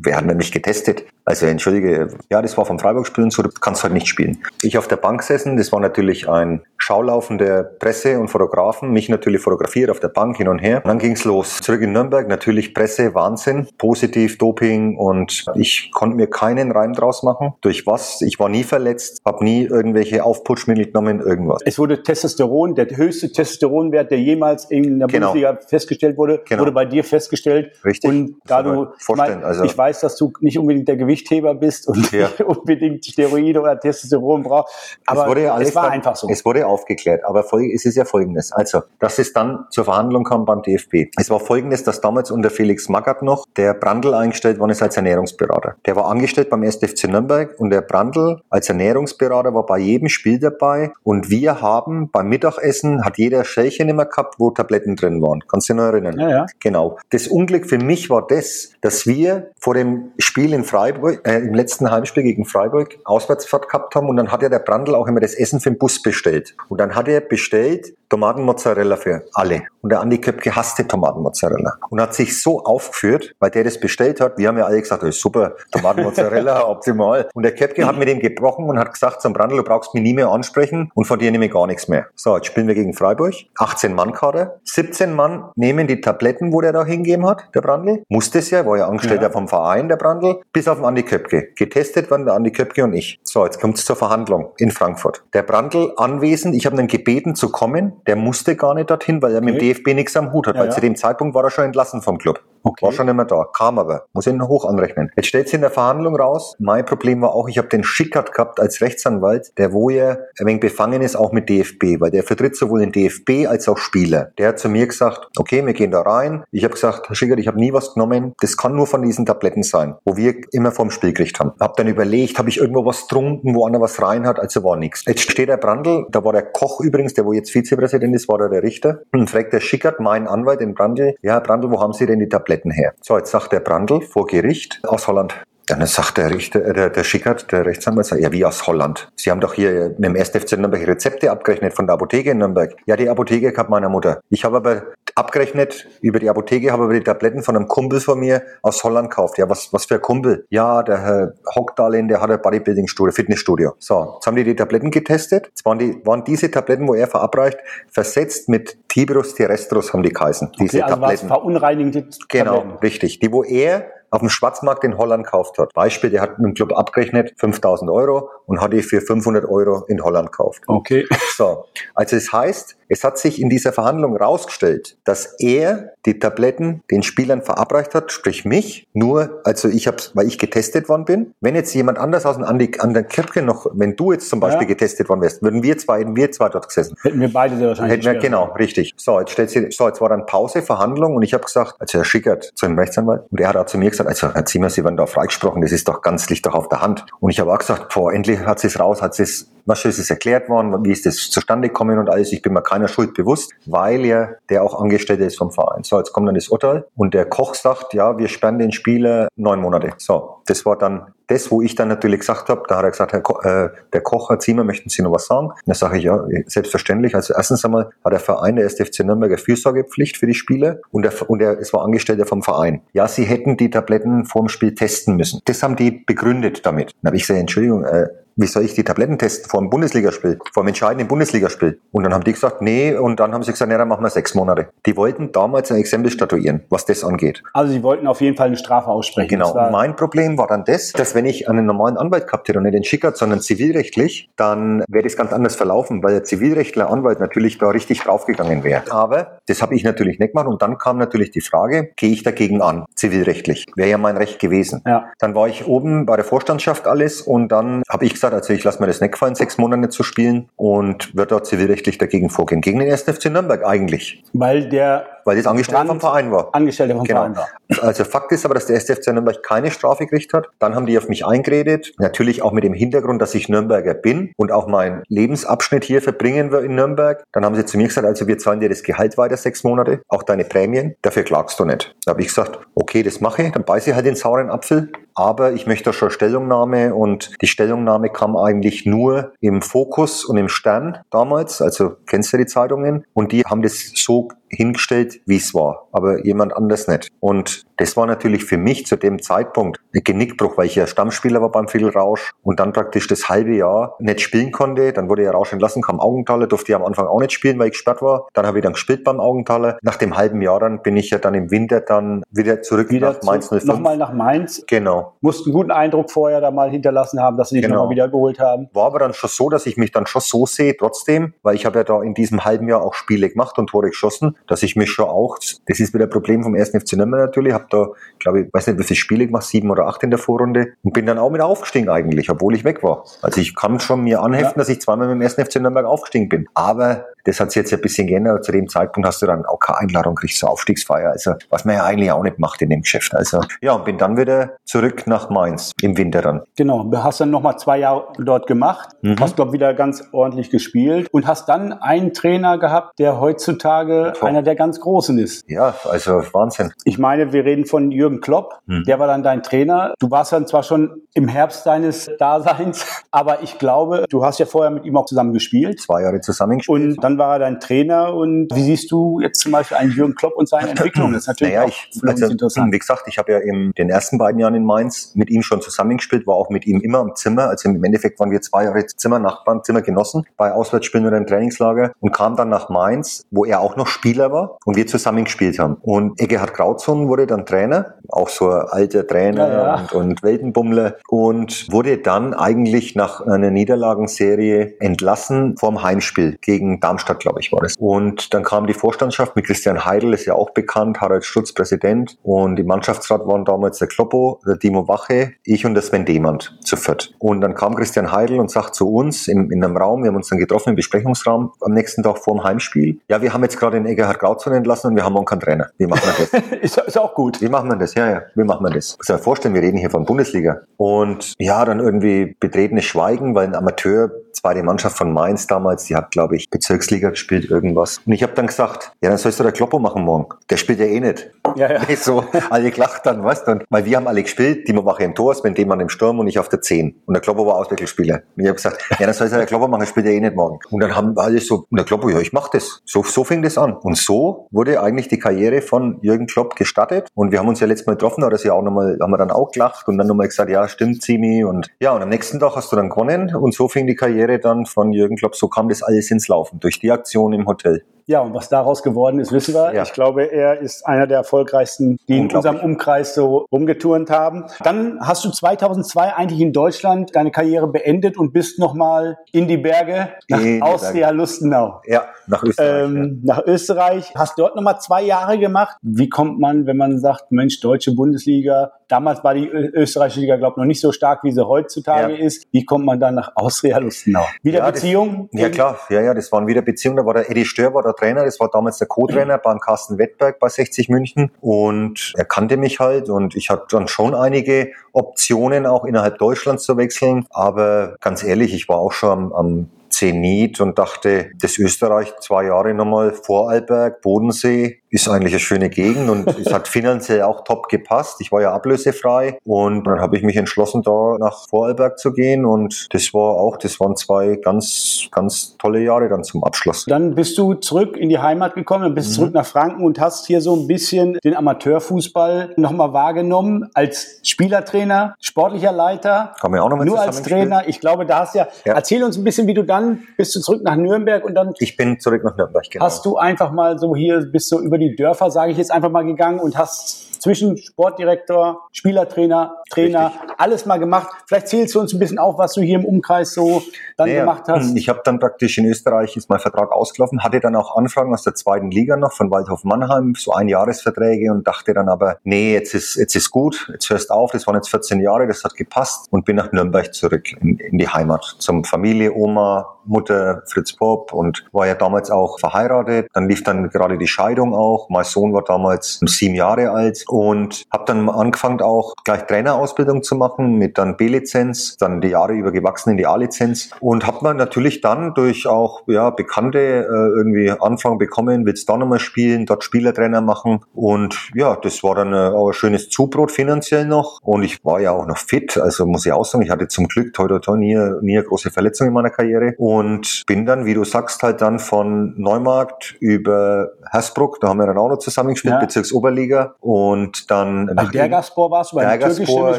hat denn nicht getestet? Also entschuldige, ja, das war vom Freiburg-Spielen so, du kannst halt nicht spielen. Ich auf der Bank sessen, das war natürlich ein Schaulaufen der Presse und Fotografen, mich natürlich fotografiert auf der Bank hin und her. Und dann ging's los. Zurück in Nürnberg, natürlich Presse, Wahnsinn, positiv, Doping und ich konnte mir keinen Reim draus machen. Durch was? Ich war nie verletzt, habe nie irgendwelche Aufputschmittel genommen, irgendwas. Es wurde Testosteron, der höchste Testosteronwert, der jemals in der genau. Bundesliga festgestellt wurde, genau. wurde bei dir festgestellt. Richtig. Und da du, vorstellen. Also, ich weiß, dass du nicht unbedingt der Gewicht Gewichtheber bist und ja. *laughs* unbedingt Steroide oder Testosteron brauchst. Aber es, wurde ja alles es war dann, einfach so. Es wurde aufgeklärt. Aber es ist ja folgendes. Also, dass es dann zur Verhandlung kam beim DFB. Es war folgendes, dass damals unter Felix Magath noch der Brandl eingestellt worden ist als Ernährungsberater. Der war angestellt beim SDFC Nürnberg und der Brandl als Ernährungsberater war bei jedem Spiel dabei und wir haben beim Mittagessen hat jeder Schälchen immer gehabt, wo Tabletten drin waren. Kannst du dich noch erinnern? Ja, ja. Genau. Das Unglück für mich war das, dass wir vor dem Spiel in Freiburg äh, im letzten Heimspiel gegen Freiburg Auswärtsfahrt gehabt haben und dann hat ja der Brandl auch immer das Essen für den Bus bestellt. Und dann hat er bestellt Tomatenmozzarella für alle. Und der Andi Köpke hasste Tomatenmozzarella. Und hat sich so aufgeführt, weil der das bestellt hat. Wir haben ja alle gesagt, das ist super, Tomatenmozzarella, *laughs* optimal. Und der Köpke hat mit ihm gebrochen und hat gesagt zum Brandl, du brauchst mich nie mehr ansprechen und von dir nehme ich gar nichts mehr. So, jetzt spielen wir gegen Freiburg. 18 Mann Kader. 17 Mann nehmen die Tabletten, wo der da hingegeben hat, der Brandl. Musste es ja, war ja Angestellter ja. vom Verein, der Brandl. Bis auf den Andi Köpke. Getestet waren der Andi Köpke und ich. So, jetzt kommt es zur Verhandlung in Frankfurt. Der Brandl anwesend, ich habe ihn gebeten zu kommen. Der musste gar nicht dorthin, weil er okay. mit dem DFB nichts am Hut hat, ja, weil ja. zu dem Zeitpunkt war er schon entlassen vom Club. Okay. War schon immer da, kam aber, muss ihn hoch anrechnen. Jetzt stellt sich in der Verhandlung raus, mein Problem war auch, ich habe den Schickert gehabt als Rechtsanwalt, der wo ja ein wenig befangen ist, auch mit DFB, weil der vertritt sowohl den DFB als auch Spieler. Der hat zu mir gesagt, okay, wir gehen da rein. Ich habe gesagt, Herr Schickert, ich habe nie was genommen, das kann nur von diesen Tabletten sein, wo wir immer vom Spiel gekriegt haben. Hab dann überlegt, habe ich irgendwo was getrunken, wo einer was rein hat, also war nichts. Jetzt steht der Brandl, da war der Koch übrigens, der wo jetzt Vizepräsident ist, war da der Richter, und fragt der Schickert, mein Anwalt, den Brandl, ja, Herr Brandl, wo haben Sie denn die Tabletten her? So, jetzt sagt der Brandl vor Gericht aus Holland. Dann sagt der Richter, äh, der, der Schickert, der Rechtsanwalt, sagt, ja, wie aus Holland. Sie haben doch hier mit dem 1. FC Nürnberg Rezepte abgerechnet von der Apotheke in Nürnberg. Ja, die Apotheke hat meiner Mutter. Ich habe aber abgerechnet über die Apotheke, habe aber die Tabletten von einem Kumpel von mir aus Holland gekauft. Ja, was, was für ein Kumpel? Ja, der Herr Hockdalen, der hat ein Bodybuilding-Studio, Fitnessstudio. So, jetzt haben die die Tabletten getestet. Jetzt waren, die, waren diese Tabletten, wo er verabreicht, versetzt mit Tibirus terrestros haben die geheißen. Diese okay, also Tabletten. verunreinigte Genau, Tabletten. richtig. Die, wo er auf dem Schwarzmarkt in Holland gekauft hat. Beispiel, der hat mit dem Club abgerechnet 5000 Euro und hat die für 500 Euro in Holland gekauft. Okay. So, also es heißt, es hat sich in dieser Verhandlung rausgestellt, dass er die Tabletten den Spielern verabreicht hat, sprich mich, nur, also ich habe weil ich getestet worden bin. Wenn jetzt jemand anders aus dem Andi, an der Kirche noch, wenn du jetzt zum Beispiel ja. getestet worden wärst, würden wir zwei, hätten wir zwei dort gesessen. Hätten wir beide sehr wahrscheinlich. Hätten wir, genau, richtig. So, jetzt stellt sie, so, jetzt war dann Pause, Verhandlung und ich habe gesagt, also Herr Schickert zu einem Rechtsanwalt und er hat auch zu mir gesagt, also Herr Zimmer, Sie werden da freigesprochen, das ist doch ganz licht doch auf der Hand. Und ich habe auch gesagt, boah, endlich hat sie es raus, hat sie es was ist es erklärt worden, wie ist das zustande gekommen und alles. Ich bin mir keiner Schuld bewusst, weil ja der auch Angestellte ist vom Verein. So, jetzt kommt dann das Urteil und der Koch sagt, ja, wir sperren den Spieler neun Monate. So, das war dann das, wo ich dann natürlich gesagt habe, da hat er gesagt, Herr Ko äh, der Koch, Herr Ziemer, möchten Sie noch was sagen? Da sage ich, ja, selbstverständlich. Also erstens einmal hat der Verein, der SFC Nürnberg, eine Fürsorgepflicht für die Spieler und, der, und der, es war Angestellter vom Verein. Ja, sie hätten die Tabletten vorm Spiel testen müssen. Das haben die begründet damit. Dann habe ich gesagt, Entschuldigung, äh, wie soll ich die Tabletten testen vor dem Bundesligaspiel, vor dem entscheidenden Bundesligaspiel? Und dann haben die gesagt, nee, und dann haben sie gesagt, nee, dann machen wir sechs Monate. Die wollten damals ein Exempel statuieren, was das angeht. Also sie wollten auf jeden Fall eine Strafe aussprechen. Genau. mein Problem war dann das, dass wenn ich einen normalen Anwalt gehabt hätte und nicht den Schickert, sondern zivilrechtlich, dann wäre das ganz anders verlaufen, weil der Zivilrechtler Anwalt natürlich da richtig draufgegangen wäre. Aber das habe ich natürlich nicht gemacht und dann kam natürlich die Frage, gehe ich dagegen an, zivilrechtlich? Wäre ja mein Recht gewesen. Ja. Dann war ich oben bei der Vorstandschaft alles und dann habe ich gesagt, gesagt, also ich lasse mir das nicht gefallen, sechs Monate zu spielen und wird dort zivilrechtlich dagegen vorgehen. Gegen den 1. FC Nürnberg eigentlich. Weil der weil das Angestellte vom Verein war. Angestellte vom genau. Verein war. Also Fakt ist aber, dass der 1. FC Nürnberg keine Strafe gekriegt hat. Dann haben die auf mich eingeredet. Natürlich auch mit dem Hintergrund, dass ich Nürnberger bin und auch meinen Lebensabschnitt hier verbringen wir in Nürnberg. Dann haben sie zu mir gesagt, also wir zahlen dir das Gehalt weiter sechs Monate, auch deine Prämien. Dafür klagst du nicht. Da habe ich gesagt, okay, das mache ich. Dann beiße ich halt den sauren Apfel. Aber ich möchte schon Stellungnahme und die Stellungnahme kam eigentlich nur im Fokus und im Stern damals. Also kennst du die Zeitungen? Und die haben das so hingestellt, wie es war, aber jemand anders nicht. Und das war natürlich für mich zu dem Zeitpunkt ein Genickbruch, weil ich ja Stammspieler war beim Phil Rausch und dann praktisch das halbe Jahr nicht spielen konnte. Dann wurde ja Rausch entlassen, kam Augenthaler, durfte ja am Anfang auch nicht spielen, weil ich gesperrt war. Dann habe ich dann gespielt beim Augenthaler. Nach dem halben Jahr dann bin ich ja dann im Winter dann wieder zurück wieder nach Mainz 05. Nochmal nach Mainz. Genau. Mussten einen guten Eindruck vorher da mal hinterlassen haben, dass sie dich genau. nochmal wiedergeholt haben. War aber dann schon so, dass ich mich dann schon so sehe, trotzdem, weil ich habe ja da in diesem halben Jahr auch Spiele gemacht und Tore geschossen, dass ich mich schon auch, das ist wieder ein Problem vom ersten FC Nürnberg natürlich, habe da, glaube ich, weiß nicht, wie viele Spiele gemacht, sieben oder acht in der Vorrunde und bin dann auch mit aufgestiegen eigentlich, obwohl ich weg war. Also ich kann schon mir anheften, ja. dass ich zweimal mit dem ersten FC Nürnberg aufgestiegen bin. Aber das hat sich jetzt ein bisschen geändert. Zu dem Zeitpunkt hast du dann auch keine Einladung, kriegst du Aufstiegsfeier. Also, was man ja eigentlich auch nicht macht in dem Geschäft. Also, ja, und bin dann wieder zurück nach Mainz im Winter dann. Genau. Du hast dann nochmal zwei Jahre dort gemacht. Mhm. Hast, glaube wieder ganz ordentlich gespielt und hast dann einen Trainer gehabt, der heutzutage Top. einer der ganz Großen ist. Ja, also Wahnsinn. Ich meine, wir reden von Jürgen Klopp. Mhm. Der war dann dein Trainer. Du warst dann zwar schon im Herbst deines Daseins, *laughs* aber ich glaube, du hast ja vorher mit ihm auch zusammen gespielt. Zwei Jahre zusammen gespielt. Und dann war er dein Trainer und wie siehst du jetzt zum Beispiel einen Jürgen Klopp und seine *clears throat* Entwicklung? Das ist natürlich naja, ich, also, interessant. Wie gesagt, ich habe ja in den ersten beiden Jahren in Mainz mit ihm schon zusammengespielt, war auch mit ihm immer im Zimmer. Also im Endeffekt waren wir zwei Jahre Zimmernachbarn, Zimmergenossen bei Auswärtsspielen oder im Trainingslager und kam dann nach Mainz, wo er auch noch Spieler war und wir zusammen gespielt haben. Und Egerhard Krautzon wurde dann Trainer, auch so ein alter Trainer ja, ja. Und, und Weltenbummler und wurde dann eigentlich nach einer Niederlagenserie entlassen vom Heimspiel gegen Darmstadt Darmstadt, glaube ich, war das. Und dann kam die Vorstandschaft mit Christian Heidel, ist ja auch bekannt, Harald Stutz Präsident. Und im Mannschaftsrat waren damals der Kloppo, der Timo Wache, ich und der Sven Demand zu viert. Und dann kam Christian Heidel und sagt zu uns in, in einem Raum, wir haben uns dann getroffen im Besprechungsraum am nächsten Tag vor dem Heimspiel. Ja, wir haben jetzt gerade den Egerhard Grauzon entlassen und wir haben auch keinen Trainer. Wie machen wir das? *laughs* ist, ist auch gut. Wie machen wir das? Ja, ja, wie machen wir das? Muss mir vorstellen, wir reden hier von Bundesliga. Und ja, dann irgendwie betretenes Schweigen, weil ein Amateur, zweite Mannschaft von Mainz damals, die hat, glaube ich, Bezirksliga gespielt, irgendwas. Und ich habe dann gesagt, ja, dann sollst du der Kloppo machen morgen. Der spielt ja eh nicht. Ja, ja. *laughs* So, alle gelacht dann, weißt du? Weil wir haben alle gespielt, die mache im Tor, Sven Demann im Sturm und ich auf der 10. Und der Kloppo war Auswechselspieler. Und ich habe gesagt, ja, dann soll der Kloppo machen, spielt ja eh nicht morgen. Und dann haben alle so, und der Kloppo, ja, ich mach das. So, so fing das an. Und so wurde eigentlich die Karriere von Jürgen Klopp gestartet. Und wir haben uns ja letztes Mal getroffen, da sich auch nochmal, haben wir dann auch gelacht und dann nochmal gesagt, ja, stimmt, Zimi. Und ja, und am nächsten Tag hast du dann gewonnen. Und so fing die Karriere dann von Jürgen Klopp, so kam das alles ins Laufen. Durch die Aktion im Hotel. Ja, und was daraus geworden ist, wissen wir. Ja. Ich glaube, er ist einer der erfolgreichsten, die in unserem Umkreis so rumgeturnt haben. Dann hast du 2002 eigentlich in Deutschland deine Karriere beendet und bist nochmal in die Berge nach in Austria Lustenau. Ja, nach Österreich. Ähm, ja. Nach Österreich. Hast dort nochmal zwei Jahre gemacht. Wie kommt man, wenn man sagt, Mensch, deutsche Bundesliga, damals war die österreichische Liga, glaube ich, noch nicht so stark, wie sie heutzutage ja. ist. Wie kommt man dann nach Austria Lustenau? Wieder ja, Beziehung? Das, ja, klar. Ja, ja, das waren wieder Beziehungen. Da war der Eddie Stör, war der Trainer. Das war damals der Co-Trainer *clears throat* beim Carsten Wettberg bei 60 München. Und er kannte mich halt und ich hatte dann schon einige Optionen, auch innerhalb Deutschlands zu wechseln. Aber ganz ehrlich, ich war auch schon am, am Zenit und dachte, das Österreich zwei Jahre nochmal Vorarlberg, Bodensee, ist eigentlich eine schöne Gegend und *laughs* es hat finanziell auch top gepasst. Ich war ja ablösefrei und dann habe ich mich entschlossen, da nach Vorarlberg zu gehen und das war auch, das waren zwei ganz, ganz tolle Jahre dann zum Abschluss. Dann bist du zurück in die Heimat gekommen, dann bist mhm. zurück nach Franken und hast hier so ein bisschen den Amateurfußball nochmal wahrgenommen als Spielertrainer, sportlicher Leiter, Kann man auch noch nur als Trainer. Ich glaube, da hast ja, ja, erzähl uns ein bisschen, wie du dann bist du zurück nach Nürnberg und dann. Ich bin zurück nach Nürnberg, genau. Hast du einfach mal so hier, bist du über über die Dörfer, sage ich jetzt einfach mal, gegangen und hast zwischen Sportdirektor, Spielertrainer, Trainer, Richtig. alles mal gemacht. Vielleicht zählst du uns ein bisschen auf, was du hier im Umkreis so dann naja, gemacht hast. Ich habe dann praktisch in Österreich ist mein Vertrag ausgelaufen, hatte dann auch Anfragen aus der zweiten Liga noch von Waldhof Mannheim, so Einjahresverträge und dachte dann aber, nee, jetzt ist jetzt ist gut, jetzt hörst auf, das waren jetzt 14 Jahre, das hat gepasst und bin nach Nürnberg zurück in, in die Heimat zum Familie, Oma, Mutter, Fritz Pop und war ja damals auch verheiratet. Dann lief dann gerade die Scheidung auch. Mein Sohn war damals sieben Jahre alt und habe dann angefangen auch gleich Trainerausbildung zu machen mit dann B-Lizenz, dann die Jahre über gewachsen in die A-Lizenz. Und habe man natürlich dann durch auch ja Bekannte äh, irgendwie Anfang bekommen, willst da nochmal spielen, dort Spielertrainer machen. Und ja, das war dann äh, auch ein schönes Zubrot finanziell noch. Und ich war ja auch noch fit, also muss ich auch sagen, ich hatte zum Glück toi toi toi nie, nie eine große Verletzung in meiner Karriere. Und bin dann, wie du sagst, halt dann von Neumarkt über Hersbruck, da haben wir dann auch noch zusammengespielt, ja. Bezirksoberliga. Und dann bei nach Dergaspor warst du bei Dergaspor,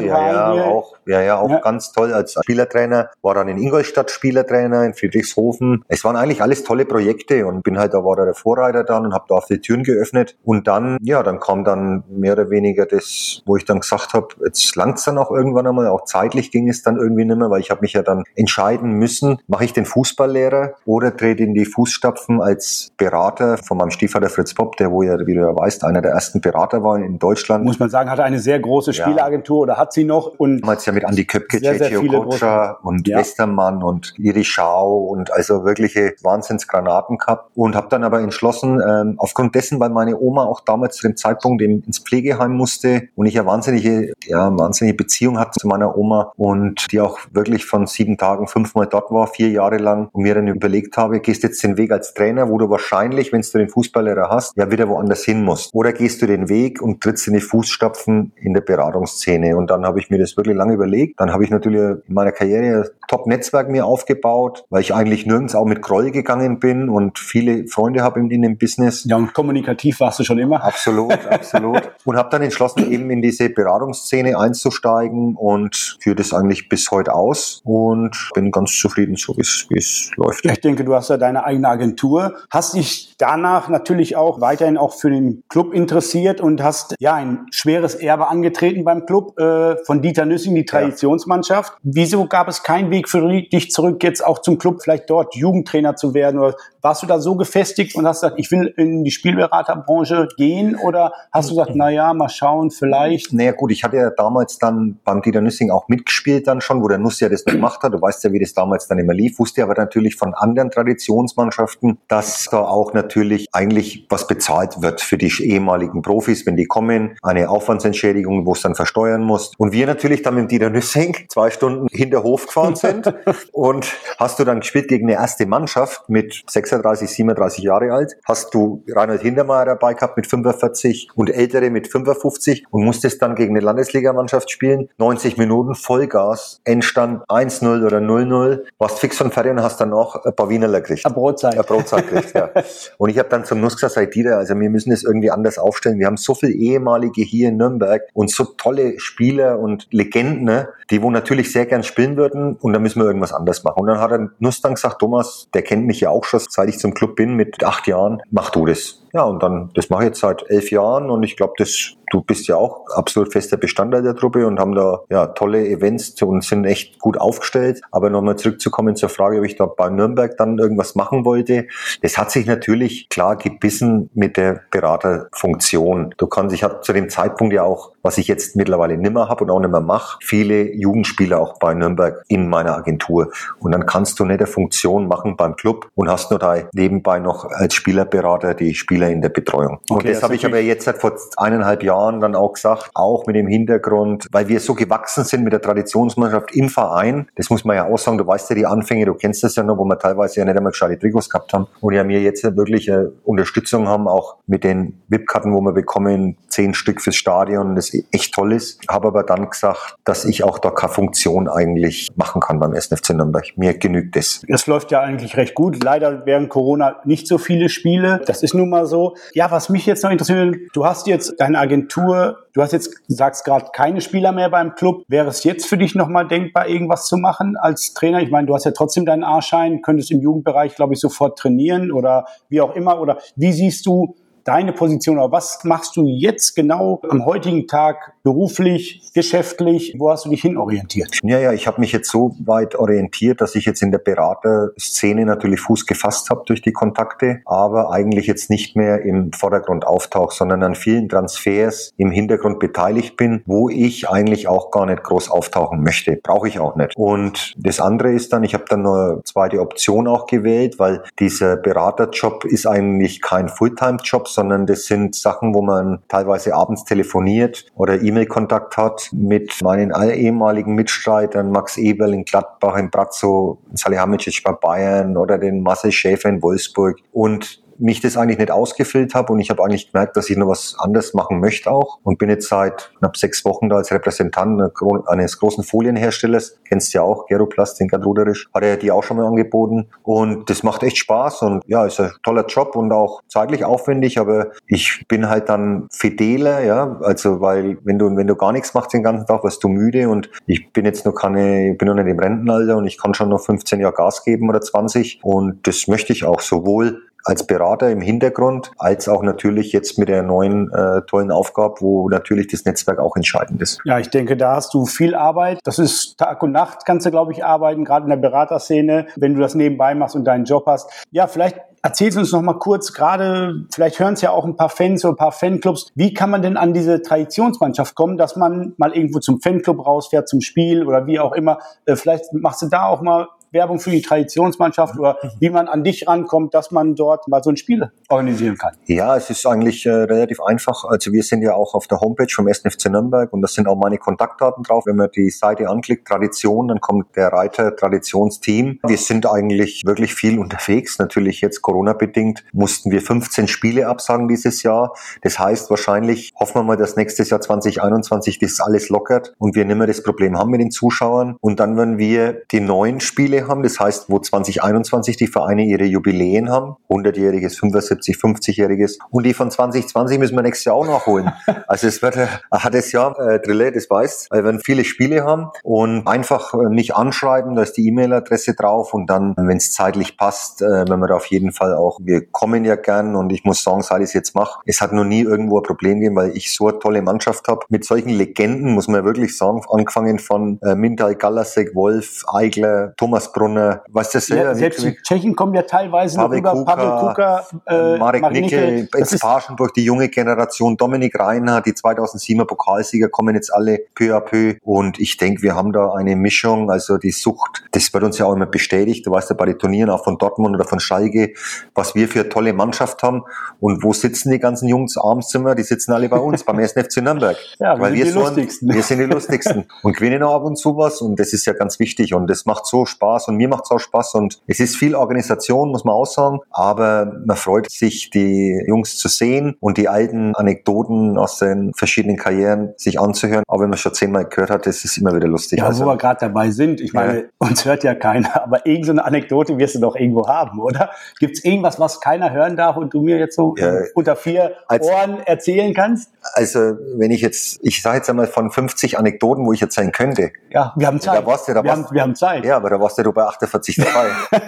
ja, ja, auch, ja, ja, auch ja. ganz toll als Spielertrainer, war dann in Ingolstadt Spielertrainer, in Friedrichshofen. Es waren eigentlich alles tolle Projekte und bin halt, da war der Vorreiter dann und habe da viele Türen geöffnet und dann, ja, dann kam dann mehr oder weniger das, wo ich dann gesagt habe, jetzt langt's dann auch irgendwann einmal, auch zeitlich ging es dann irgendwie nicht mehr, weil ich habe mich ja dann entscheiden müssen, mache ich den Fußballlehrer oder trete in die Fußstapfen als Berater von meinem Stiefvater Fritz Popp, der wo ja, wie du ja weißt, einer der ersten Berater war in Deutschland. Muss man sagen, hatte eine sehr große Spielagentur ja. oder hat sie noch. Und damals ja mit Andi Köpke, JJ Okocha und ja. Westermann und Iri Schau und also wirkliche Wahnsinnsgranaten gehabt und habe dann aber entschlossen, ähm, aufgrund dessen, weil meine Oma auch damals zu dem Zeitpunkt ins Pflegeheim musste und ich ja wahnsinnige, ja, wahnsinnige Beziehung hatte zu meiner Oma und die auch wirklich von sieben Tagen fünfmal dort war, vier Jahre lang und mir dann überlegt habe, gehst jetzt den Weg als Trainer, wo du wahrscheinlich, wenn du den Fußballlehrer hast, ja wieder woanders hin musst. Oder gehst du den Weg und trittst in die Fußstapfen in der Beratungsszene. Und dann habe ich mir das wirklich lange überlegt. Dann habe ich natürlich in meiner Karriere ein Top-Netzwerk mir aufgebaut, weil ich eigentlich nirgends auch mit Groll gegangen bin und viele Freunde habe in, in dem Business. Ja, und kommunikativ warst du schon immer. Absolut, *laughs* absolut. und habe dann entschlossen, eben in diese Beratungsszene einzusteigen und führe das eigentlich bis heute aus und bin ganz zufrieden, so wie es läuft. Ich denke, du hast ja deine eigene Agentur, hast dich danach natürlich auch weiterhin auch für den Club interessiert und hast ja ein schweres Erbe angetreten beim Club äh, von Dieter Nüssing, die Traditionsmannschaft. Ja. Wieso gab es keinen Weg für dich zurück jetzt auch zum Club, vielleicht dort Jugendtrainer zu werden? Oder warst du da so gefestigt und hast gesagt, ich will in die Spielberaterbranche gehen? Oder hast du gesagt, na ja, mal schauen, vielleicht? Naja gut, ich hatte ja damals dann beim Dieter Nüssing auch mitgespielt dann schon, wo der Nuss ja das noch gemacht hat. Du weißt ja, wie das damals dann immer lief. Wusste aber natürlich von anderen Traditionsmannschaften, dass da auch natürlich eigentlich was bezahlt wird für die ehemaligen Profis, wenn die kommen, eine Aufwandsentschädigung, wo es dann versteuern muss. Und wir natürlich dann mit Dieter Nüssing zwei Stunden hinter Hof gefahren sind *laughs* und hast du dann gespielt gegen eine erste Mannschaft mit 36, 37 Jahre alt, hast du Reinhold Hintermeier dabei gehabt mit 45 und Ältere mit 55 und musstest dann gegen eine Landesligamannschaft spielen, 90 Minuten Vollgas, Endstand 1-0 oder 0-0, warst fix und fertig und hast dann noch ein paar Wienerler gekriegt. Eine Brotzeit. Eine Brotzeit gekriegt, ja. *laughs* Und ich habe dann zum Nuss gesagt, seit Dieter, also wir müssen es irgendwie anders aufstellen. Wir haben so viele ehemalige hier in Nürnberg und so tolle Spieler und Legenden, ne, die wo natürlich sehr gern spielen würden und da müssen wir irgendwas anders machen. Und dann hat er Nustang gesagt, Thomas, der kennt mich ja auch schon, seit ich zum Club bin mit acht Jahren, mach du das. Ja, und dann, das mache ich jetzt seit elf Jahren und ich glaube, das du bist ja auch absolut fester Bestandteil der Truppe und haben da ja tolle Events und sind echt gut aufgestellt. Aber nochmal zurückzukommen zur Frage, ob ich da bei Nürnberg dann irgendwas machen wollte. Das hat sich natürlich klar gebissen mit der Beraterfunktion. Du kannst, ich hatte zu dem Zeitpunkt ja auch, was ich jetzt mittlerweile nimmer habe und auch nimmer mache, viele Jugendspieler auch bei Nürnberg in meiner Agentur. Und dann kannst du nicht eine Funktion machen beim Club und hast nur da nebenbei noch als Spielerberater die Spieler in der Betreuung. Okay, und das, das habe ich aber jetzt seit vor eineinhalb Jahren Jahren dann auch gesagt, auch mit dem Hintergrund, weil wir so gewachsen sind mit der Traditionsmannschaft im Verein, das muss man ja auch sagen, du weißt ja die Anfänge, du kennst das ja noch, wo wir teilweise ja nicht einmal gescheite Trikots gehabt haben und ja mir jetzt wirklich Unterstützung haben, auch mit den VIP-Karten, wo wir bekommen, zehn Stück fürs Stadion, das echt toll ist. Habe aber dann gesagt, dass ich auch da keine Funktion eigentlich machen kann beim SNFC Nürnberg. Mir genügt das. Es läuft ja eigentlich recht gut. Leider während Corona nicht so viele Spiele. Das ist nun mal so. Ja, was mich jetzt noch interessiert, du hast jetzt deine Agentur Agentur, du hast jetzt, sagst gerade keine Spieler mehr beim Club. Wäre es jetzt für dich nochmal denkbar, irgendwas zu machen als Trainer? Ich meine, du hast ja trotzdem deinen A-Schein, könntest im Jugendbereich, glaube ich, sofort trainieren oder wie auch immer. Oder wie siehst du deine Position, aber was machst du jetzt genau am heutigen Tag beruflich, geschäftlich? Wo hast du dich hinorientiert? Ja, ja, ich habe mich jetzt so weit orientiert, dass ich jetzt in der Beraterszene natürlich Fuß gefasst habe durch die Kontakte, aber eigentlich jetzt nicht mehr im Vordergrund auftauche, sondern an vielen Transfers im Hintergrund beteiligt bin, wo ich eigentlich auch gar nicht groß auftauchen möchte. Brauche ich auch nicht. Und das andere ist dann, ich habe dann eine zweite Option auch gewählt, weil dieser Beraterjob ist eigentlich kein Fulltime-Job, sondern das sind Sachen, wo man teilweise abends telefoniert oder E-Mail-Kontakt hat mit meinen ehemaligen Mitstreitern, Max Eberl in Gladbach, in Brazzo, Salihamidzic bei Bayern oder den Marcel Schäfer in Wolfsburg. Und mich das eigentlich nicht ausgefüllt habe. Und ich habe eigentlich gemerkt, dass ich noch was anderes machen möchte auch. Und bin jetzt seit knapp sechs Wochen da als Repräsentant eines großen Folienherstellers, kennst du ja auch, Geroplast in Gerd Ruderisch, hat er die auch schon mal angeboten. Und das macht echt Spaß. Und ja, ist ein toller Job und auch zeitlich aufwendig, aber ich bin halt dann fideler, ja, also weil wenn du, wenn du gar nichts machst den ganzen Tag, wirst du müde. Und ich bin jetzt noch keine, bin noch nicht im Rentenalter. Und ich kann schon noch 15 Jahre Gas geben oder 20 und das möchte ich auch sowohl als Berater im Hintergrund, als auch natürlich jetzt mit der neuen äh, tollen Aufgabe, wo natürlich das Netzwerk auch entscheidend ist. Ja, ich denke, da hast du viel Arbeit. Das ist Tag und Nacht kannst du, glaube ich, arbeiten, gerade in der Beraterszene, wenn du das nebenbei machst und deinen Job hast. Ja, vielleicht Erzählst uns noch mal kurz, gerade, vielleicht hören es ja auch ein paar Fans oder ein paar Fanclubs, wie kann man denn an diese Traditionsmannschaft kommen, dass man mal irgendwo zum Fanclub rausfährt, zum Spiel oder wie auch immer. Äh, vielleicht machst du da auch mal Werbung für die Traditionsmannschaft oder wie man an dich rankommt, dass man dort mal so ein Spiel organisieren kann? Ja, es ist eigentlich äh, relativ einfach. Also wir sind ja auch auf der Homepage vom SNFC Nürnberg und da sind auch meine Kontaktdaten drauf. Wenn man die Seite anklickt, Tradition, dann kommt der Reiter Traditionsteam. Wir sind eigentlich wirklich viel unterwegs. Natürlich jetzt Corona-bedingt mussten wir 15 Spiele absagen dieses Jahr. Das heißt wahrscheinlich, hoffen wir mal, dass nächstes Jahr 2021 das alles lockert und wir nicht mehr das Problem haben mit den Zuschauern. Und dann, wenn wir die neuen Spiele haben. Das heißt, wo 2021 die Vereine ihre Jubiläen haben, 100-jähriges, 75, 50-jähriges. Und die von 2020 müssen wir nächstes Jahr auch nachholen. *laughs* Also es wird ein hartes Jahr, äh, Drille, das weißt, weil wir viele Spiele haben und einfach äh, mich anschreiben, da ist die E-Mail-Adresse drauf und dann, wenn es zeitlich passt, äh, wenn wir da auf jeden Fall auch, wir kommen ja gern und ich muss sagen, seit ich es jetzt mache, es hat noch nie irgendwo ein Problem gegeben, weil ich so eine tolle Mannschaft habe. Mit solchen Legenden, muss man wirklich sagen, angefangen von äh, Mintal Galasek, Wolf, Eigler, Thomas Brunner, was das ja, Selbst die Tschechen kommen ja teilweise Pavel noch über Kuka, Pavel Kuka, äh, Marek, Marek Nickel, Expansion durch die junge Generation, Dominik Reinhardt, die 2007er Pokalsieger kommen jetzt alle peu à peu. Und ich denke, wir haben da eine Mischung, also die Sucht, das wird uns ja auch immer bestätigt, du weißt ja bei den Turnieren auch von Dortmund oder von Schalke, was wir für eine tolle Mannschaft haben. Und wo sitzen die ganzen Jungs Armzimmer, die sitzen alle bei uns, beim SNFC Nürnberg. *laughs* Ja, wir Weil sind wir die so lustigsten. wir sind die lustigsten. Und gewinnen auch ab und zu was. Und das ist ja ganz wichtig. Und das macht so Spaß, Spaß und mir macht es auch Spaß und es ist viel Organisation, muss man auch sagen, aber man freut sich, die Jungs zu sehen und die alten Anekdoten aus den verschiedenen Karrieren sich anzuhören. Aber wenn man schon zehnmal gehört hat, ist es immer wieder lustig. Ja, also, wo wir gerade dabei sind, ich meine, ja. *laughs* uns hört ja keiner, aber irgendeine Anekdote wirst du doch irgendwo haben, oder? Gibt es irgendwas, was keiner hören darf und du mir jetzt so ja, unter vier Ohren erzählen kannst? Also, wenn ich jetzt, ich sage jetzt einmal von 50 Anekdoten, wo ich erzählen könnte. Ja, wir haben Zeit. Da warst du, da wir, warst, haben, wir haben Zeit. Ja, aber da warst du bei 48 dabei. *laughs*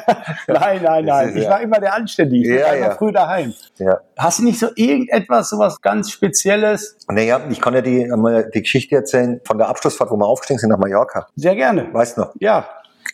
nein, nein, nein. Ich war immer der Anständige. Ich ja, war immer früh daheim. Ja. Hast du nicht so irgendetwas, so was ganz Spezielles? Naja, ich kann ja die, die Geschichte erzählen von der Abschlussfahrt, wo wir aufgestiegen sind nach Mallorca. Sehr gerne. Weißt du noch? Ja.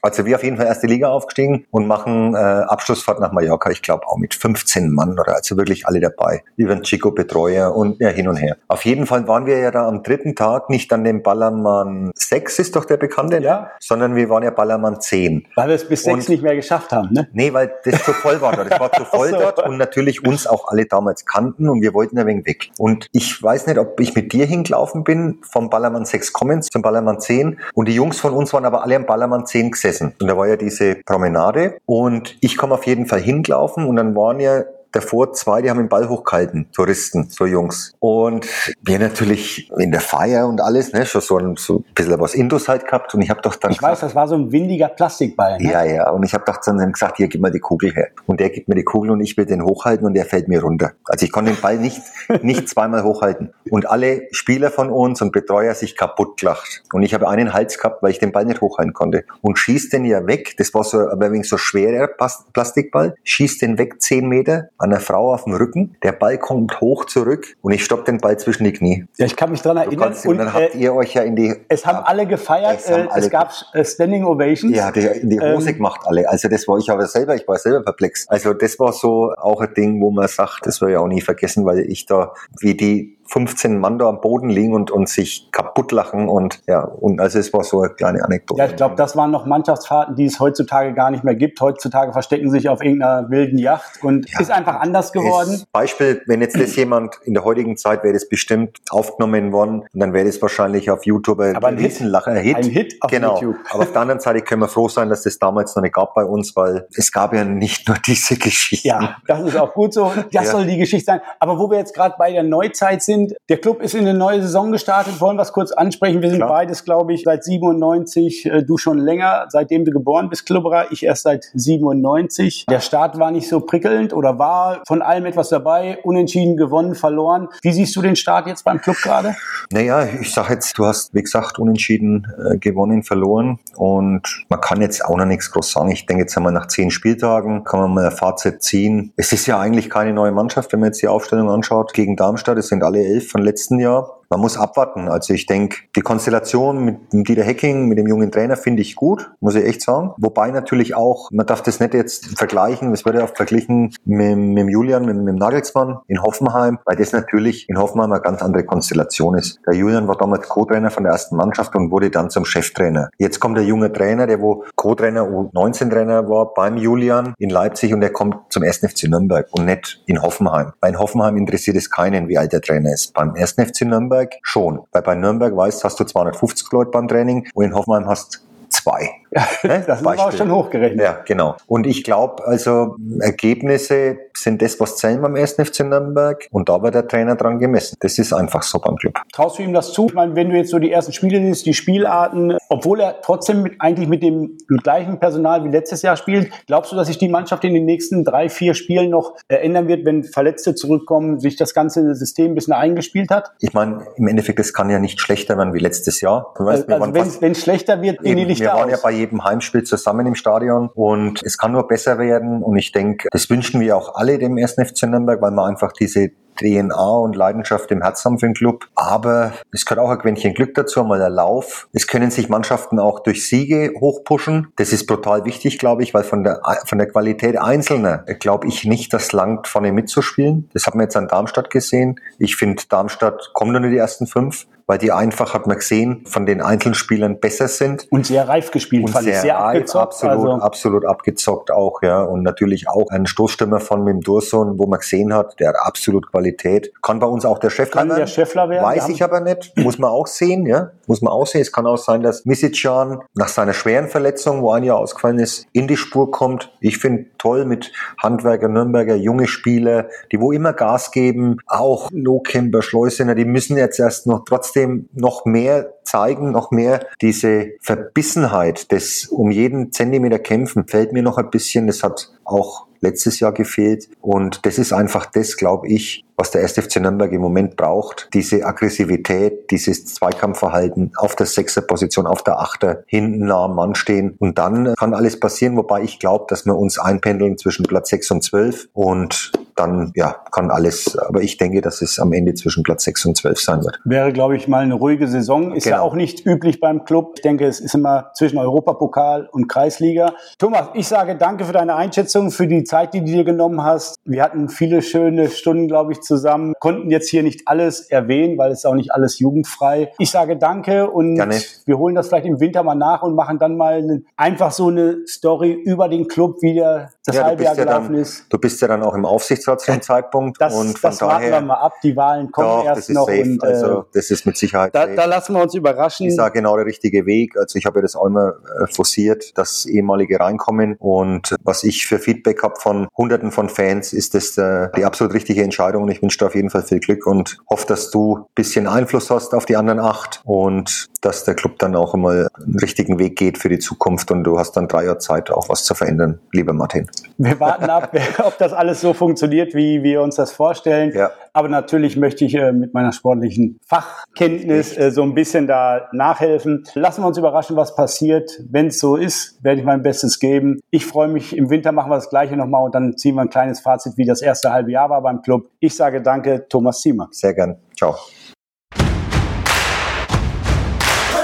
Also wir auf jeden Fall erste Liga aufgestiegen und machen äh, Abschlussfahrt nach Mallorca, ich glaube auch mit 15 Mann oder also wirklich alle dabei. Über den Chico Betreuer und ja hin und her. Auf jeden Fall waren wir ja da am dritten Tag nicht an dem Ballermann 6 ist doch der bekannte, ja. sondern wir waren ja Ballermann 10. Weil wir es bis 6 nicht mehr geschafft haben, ne? Nee, weil das zu voll war dort. Das war zu *laughs* voll so. dort und natürlich uns auch alle damals kannten und wir wollten ein wenig weg. Und ich weiß nicht, ob ich mit dir hingelaufen bin, vom Ballermann 6 kommen zum Ballermann 10 und die Jungs von uns waren aber alle am Ballermann 10 gesessen. Und da war ja diese Promenade und ich komme auf jeden Fall hingelaufen und dann waren ja davor zwei, die haben den Ball hochgehalten, Touristen, so Jungs. Und wir natürlich in der Feier und alles, ne, schon so ein, so ein bisschen was Indus halt gehabt. Und ich habe doch dann. Ich gesagt, weiß, das war so ein windiger Plastikball. Ne? Ja, ja. Und ich habe doch dann gesagt, hier, gib mal die Kugel her. Und der gibt mir die Kugel und ich will den hochhalten und der fällt mir runter. Also ich konnte den Ball nicht, *laughs* nicht zweimal hochhalten. Und alle Spieler von uns und Betreuer sich kaputt gelacht. Und ich habe einen Hals gehabt, weil ich den Ball nicht hochhalten konnte. Und schießt den ja weg. Das war so, aber wegen so schwerer Plastikball. Schießt den weg zehn Meter an der Frau auf dem Rücken. Der Ball kommt hoch zurück und ich stopp den Ball zwischen die Knie. Ja, ich kann mich dran erinnern. Kannst, und, und, dann habt äh, ihr euch ja in die. Es haben alle gefeiert. Es, äh, alle es gab äh, Standing Ovations. Ja, die, die Hose ähm, gemacht alle. Also das war ich aber selber. Ich war selber perplex. Also das war so auch ein Ding, wo man sagt, das wir ja auch nie vergessen, weil ich da wie die 15 Mann da am Boden liegen und, und sich kaputt lachen und ja, und also es war so eine kleine Anekdote. Ja, ich glaube, das waren noch Mannschaftsfahrten, die es heutzutage gar nicht mehr gibt. Heutzutage verstecken sich auf irgendeiner wilden Yacht und ja, ist einfach anders geworden. Beispiel, wenn jetzt das jemand in der heutigen Zeit wäre das bestimmt aufgenommen worden und dann wäre das wahrscheinlich auf YouTube ein Aber ein Riesenlacher. Hit. Ein Hit auf genau. YouTube. Aber auf der anderen Seite können wir froh sein, dass das damals noch nicht gab bei uns, weil es gab ja nicht nur diese Geschichte. Ja, das ist auch gut so. Das ja. soll die Geschichte sein. Aber wo wir jetzt gerade bei der Neuzeit sind, der Club ist in eine neue Saison gestartet. Wollen wir es kurz ansprechen? Wir sind Klar. beides, glaube ich, seit 97. Äh, du schon länger, seitdem du geboren bist, Klubberer. Ich erst seit 97. Der Start war nicht so prickelnd oder war von allem etwas dabei. Unentschieden, gewonnen, verloren. Wie siehst du den Start jetzt beim Club gerade? Naja, ich sage jetzt, du hast, wie gesagt, unentschieden äh, gewonnen, verloren. Und man kann jetzt auch noch nichts groß sagen. Ich denke, jetzt einmal nach zehn Spieltagen kann man mal ein Fazit ziehen. Es ist ja eigentlich keine neue Mannschaft, wenn man jetzt die Aufstellung anschaut. Gegen Darmstadt, es sind alle elf von letzten Jahr man muss abwarten. Also ich denke, die Konstellation mit Dieter Hecking, mit dem jungen Trainer, finde ich gut, muss ich echt sagen. Wobei natürlich auch, man darf das nicht jetzt vergleichen, es wird ja oft verglichen mit, mit Julian, mit, mit Nagelsmann in Hoffenheim, weil das natürlich in Hoffenheim eine ganz andere Konstellation ist. Der Julian war damals Co-Trainer von der ersten Mannschaft und wurde dann zum Cheftrainer. Jetzt kommt der junge Trainer, der wo Co-Trainer U19-Trainer war beim Julian in Leipzig und der kommt zum 1. FC Nürnberg und nicht in Hoffenheim. Bei Hoffenheim interessiert es keinen, wie alt der Trainer ist. Beim 1. FC Nürnberg Nürnberg schon. Weil bei Nürnberg weißt, hast du 250 Leute beim Training und in Hoffenheim hast zwei. Ja, *laughs* das war auch schon hochgerechnet. Ja, genau. Und ich glaube, also Ergebnisse sind das, was zählen beim 1. FC Nürnberg. Und da wird der Trainer dran gemessen. Das ist einfach so beim Club. Traust du ihm das zu? Ich meine, wenn du jetzt so die ersten Spiele siehst, die Spielarten, obwohl er trotzdem mit, eigentlich mit dem gleichen Personal wie letztes Jahr spielt, glaubst du, dass sich die Mannschaft in den nächsten drei, vier Spielen noch ändern wird, wenn Verletzte zurückkommen, sich das ganze System ein bisschen eingespielt hat? Ich meine, im Endeffekt, es kann ja nicht schlechter werden wie letztes Jahr. Weißt, also wenn es schlechter wird, gehen die Lichter aus. Jedem Heimspiel zusammen im Stadion und es kann nur besser werden und ich denke, das wünschen wir auch alle dem ersten FC Nürnberg, weil man einfach diese DNA und Leidenschaft im Herz haben für den Club. Aber es gehört auch ein Quäntchen Glück dazu, mal der Lauf. Es können sich Mannschaften auch durch Siege hochpushen. Das ist brutal wichtig, glaube ich, weil von der, von der Qualität Einzelner glaube ich nicht, das langt vorne mitzuspielen. Das haben wir jetzt an Darmstadt gesehen. Ich finde, Darmstadt kommt nur in die ersten fünf. Weil die einfach, hat man gesehen, von den Einzelspielern besser sind. Und sehr reif gespielt, Und fand sehr, ich. Sehr reif, abgezockt. absolut, also, absolut abgezockt auch, ja. Und natürlich auch ein Stoßstürmer von Dursun, wo man gesehen hat, der hat absolut Qualität. Kann bei uns auch der Chef kann der Scheffler werden. Weiß ich aber nicht. Muss man auch sehen, ja. Muss man auch sehen. Es kann auch sein, dass Misicjan nach seiner schweren Verletzung, wo ein Jahr ausgefallen ist, in die Spur kommt. Ich finde toll mit Handwerker, Nürnberger, junge Spieler, die wo immer Gas geben. Auch Lohkemper, Schleusener, die müssen jetzt erst noch trotzdem noch mehr zeigen, noch mehr diese Verbissenheit des um jeden Zentimeter kämpfen, fällt mir noch ein bisschen. Das hat auch letztes Jahr gefehlt. Und das ist einfach das, glaube ich, was der 1. FC Nürnberg im Moment braucht. Diese Aggressivität, dieses Zweikampfverhalten auf der Sechser-Position, auf der Achter, hinten nah am Mann stehen. Und dann kann alles passieren, wobei ich glaube, dass wir uns einpendeln zwischen Platz 6 und 12. Und dann, ja, kann alles. Aber ich denke, dass es am Ende zwischen Platz 6 und 12 sein wird. Wäre, glaube ich, mal eine ruhige Saison. Ist ja Genau. auch nicht üblich beim Club. Ich denke, es ist immer zwischen Europapokal und Kreisliga. Thomas, ich sage danke für deine Einschätzung, für die Zeit, die du dir genommen hast. Wir hatten viele schöne Stunden, glaube ich, zusammen. Konnten jetzt hier nicht alles erwähnen, weil es ist auch nicht alles jugendfrei. Ich sage danke und Gerne. wir holen das vielleicht im Winter mal nach und machen dann mal eine, einfach so eine Story über den Club, wie der das Ja, du halbe Jahr bist ja gelaufen dann, ist. du bist ja dann auch im Aufsichtsrat zu dem Zeitpunkt. Das, und von das warten wir daher, mal ab. Die Wahlen kommen doch, erst das ist noch. safe. Und, äh, also, das ist mit Sicherheit da, da lassen wir uns überraschen. ist auch genau der richtige Weg. Also ich habe ja das auch immer äh, forciert, dass ehemalige reinkommen. Und was ich für Feedback habe von Hunderten von Fans, ist das äh, die absolut richtige Entscheidung. Und ich wünsche dir auf jeden Fall viel Glück und hoffe, dass du ein bisschen Einfluss hast auf die anderen acht und dass der Club dann auch einmal einen richtigen Weg geht für die Zukunft. Und du hast dann drei Jahre Zeit, auch was zu verändern, lieber Martin. Wir warten ab, *laughs* ob das alles so funktioniert, wie wir uns das vorstellen. Ja. Aber natürlich möchte ich äh, mit meiner sportlichen Fachkenntnis äh, so ein bisschen da nachhelfen. Lassen wir uns überraschen, was passiert. Wenn es so ist, werde ich mein Bestes geben. Ich freue mich, im Winter machen wir das Gleiche nochmal und dann ziehen wir ein kleines Fazit, wie das erste halbe Jahr war beim Club. Ich sage danke, Thomas Ziemer. Sehr gern. Ciao.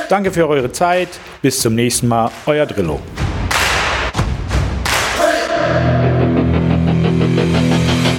Danke für eure Zeit. Bis zum nächsten Mal. Euer Drillo.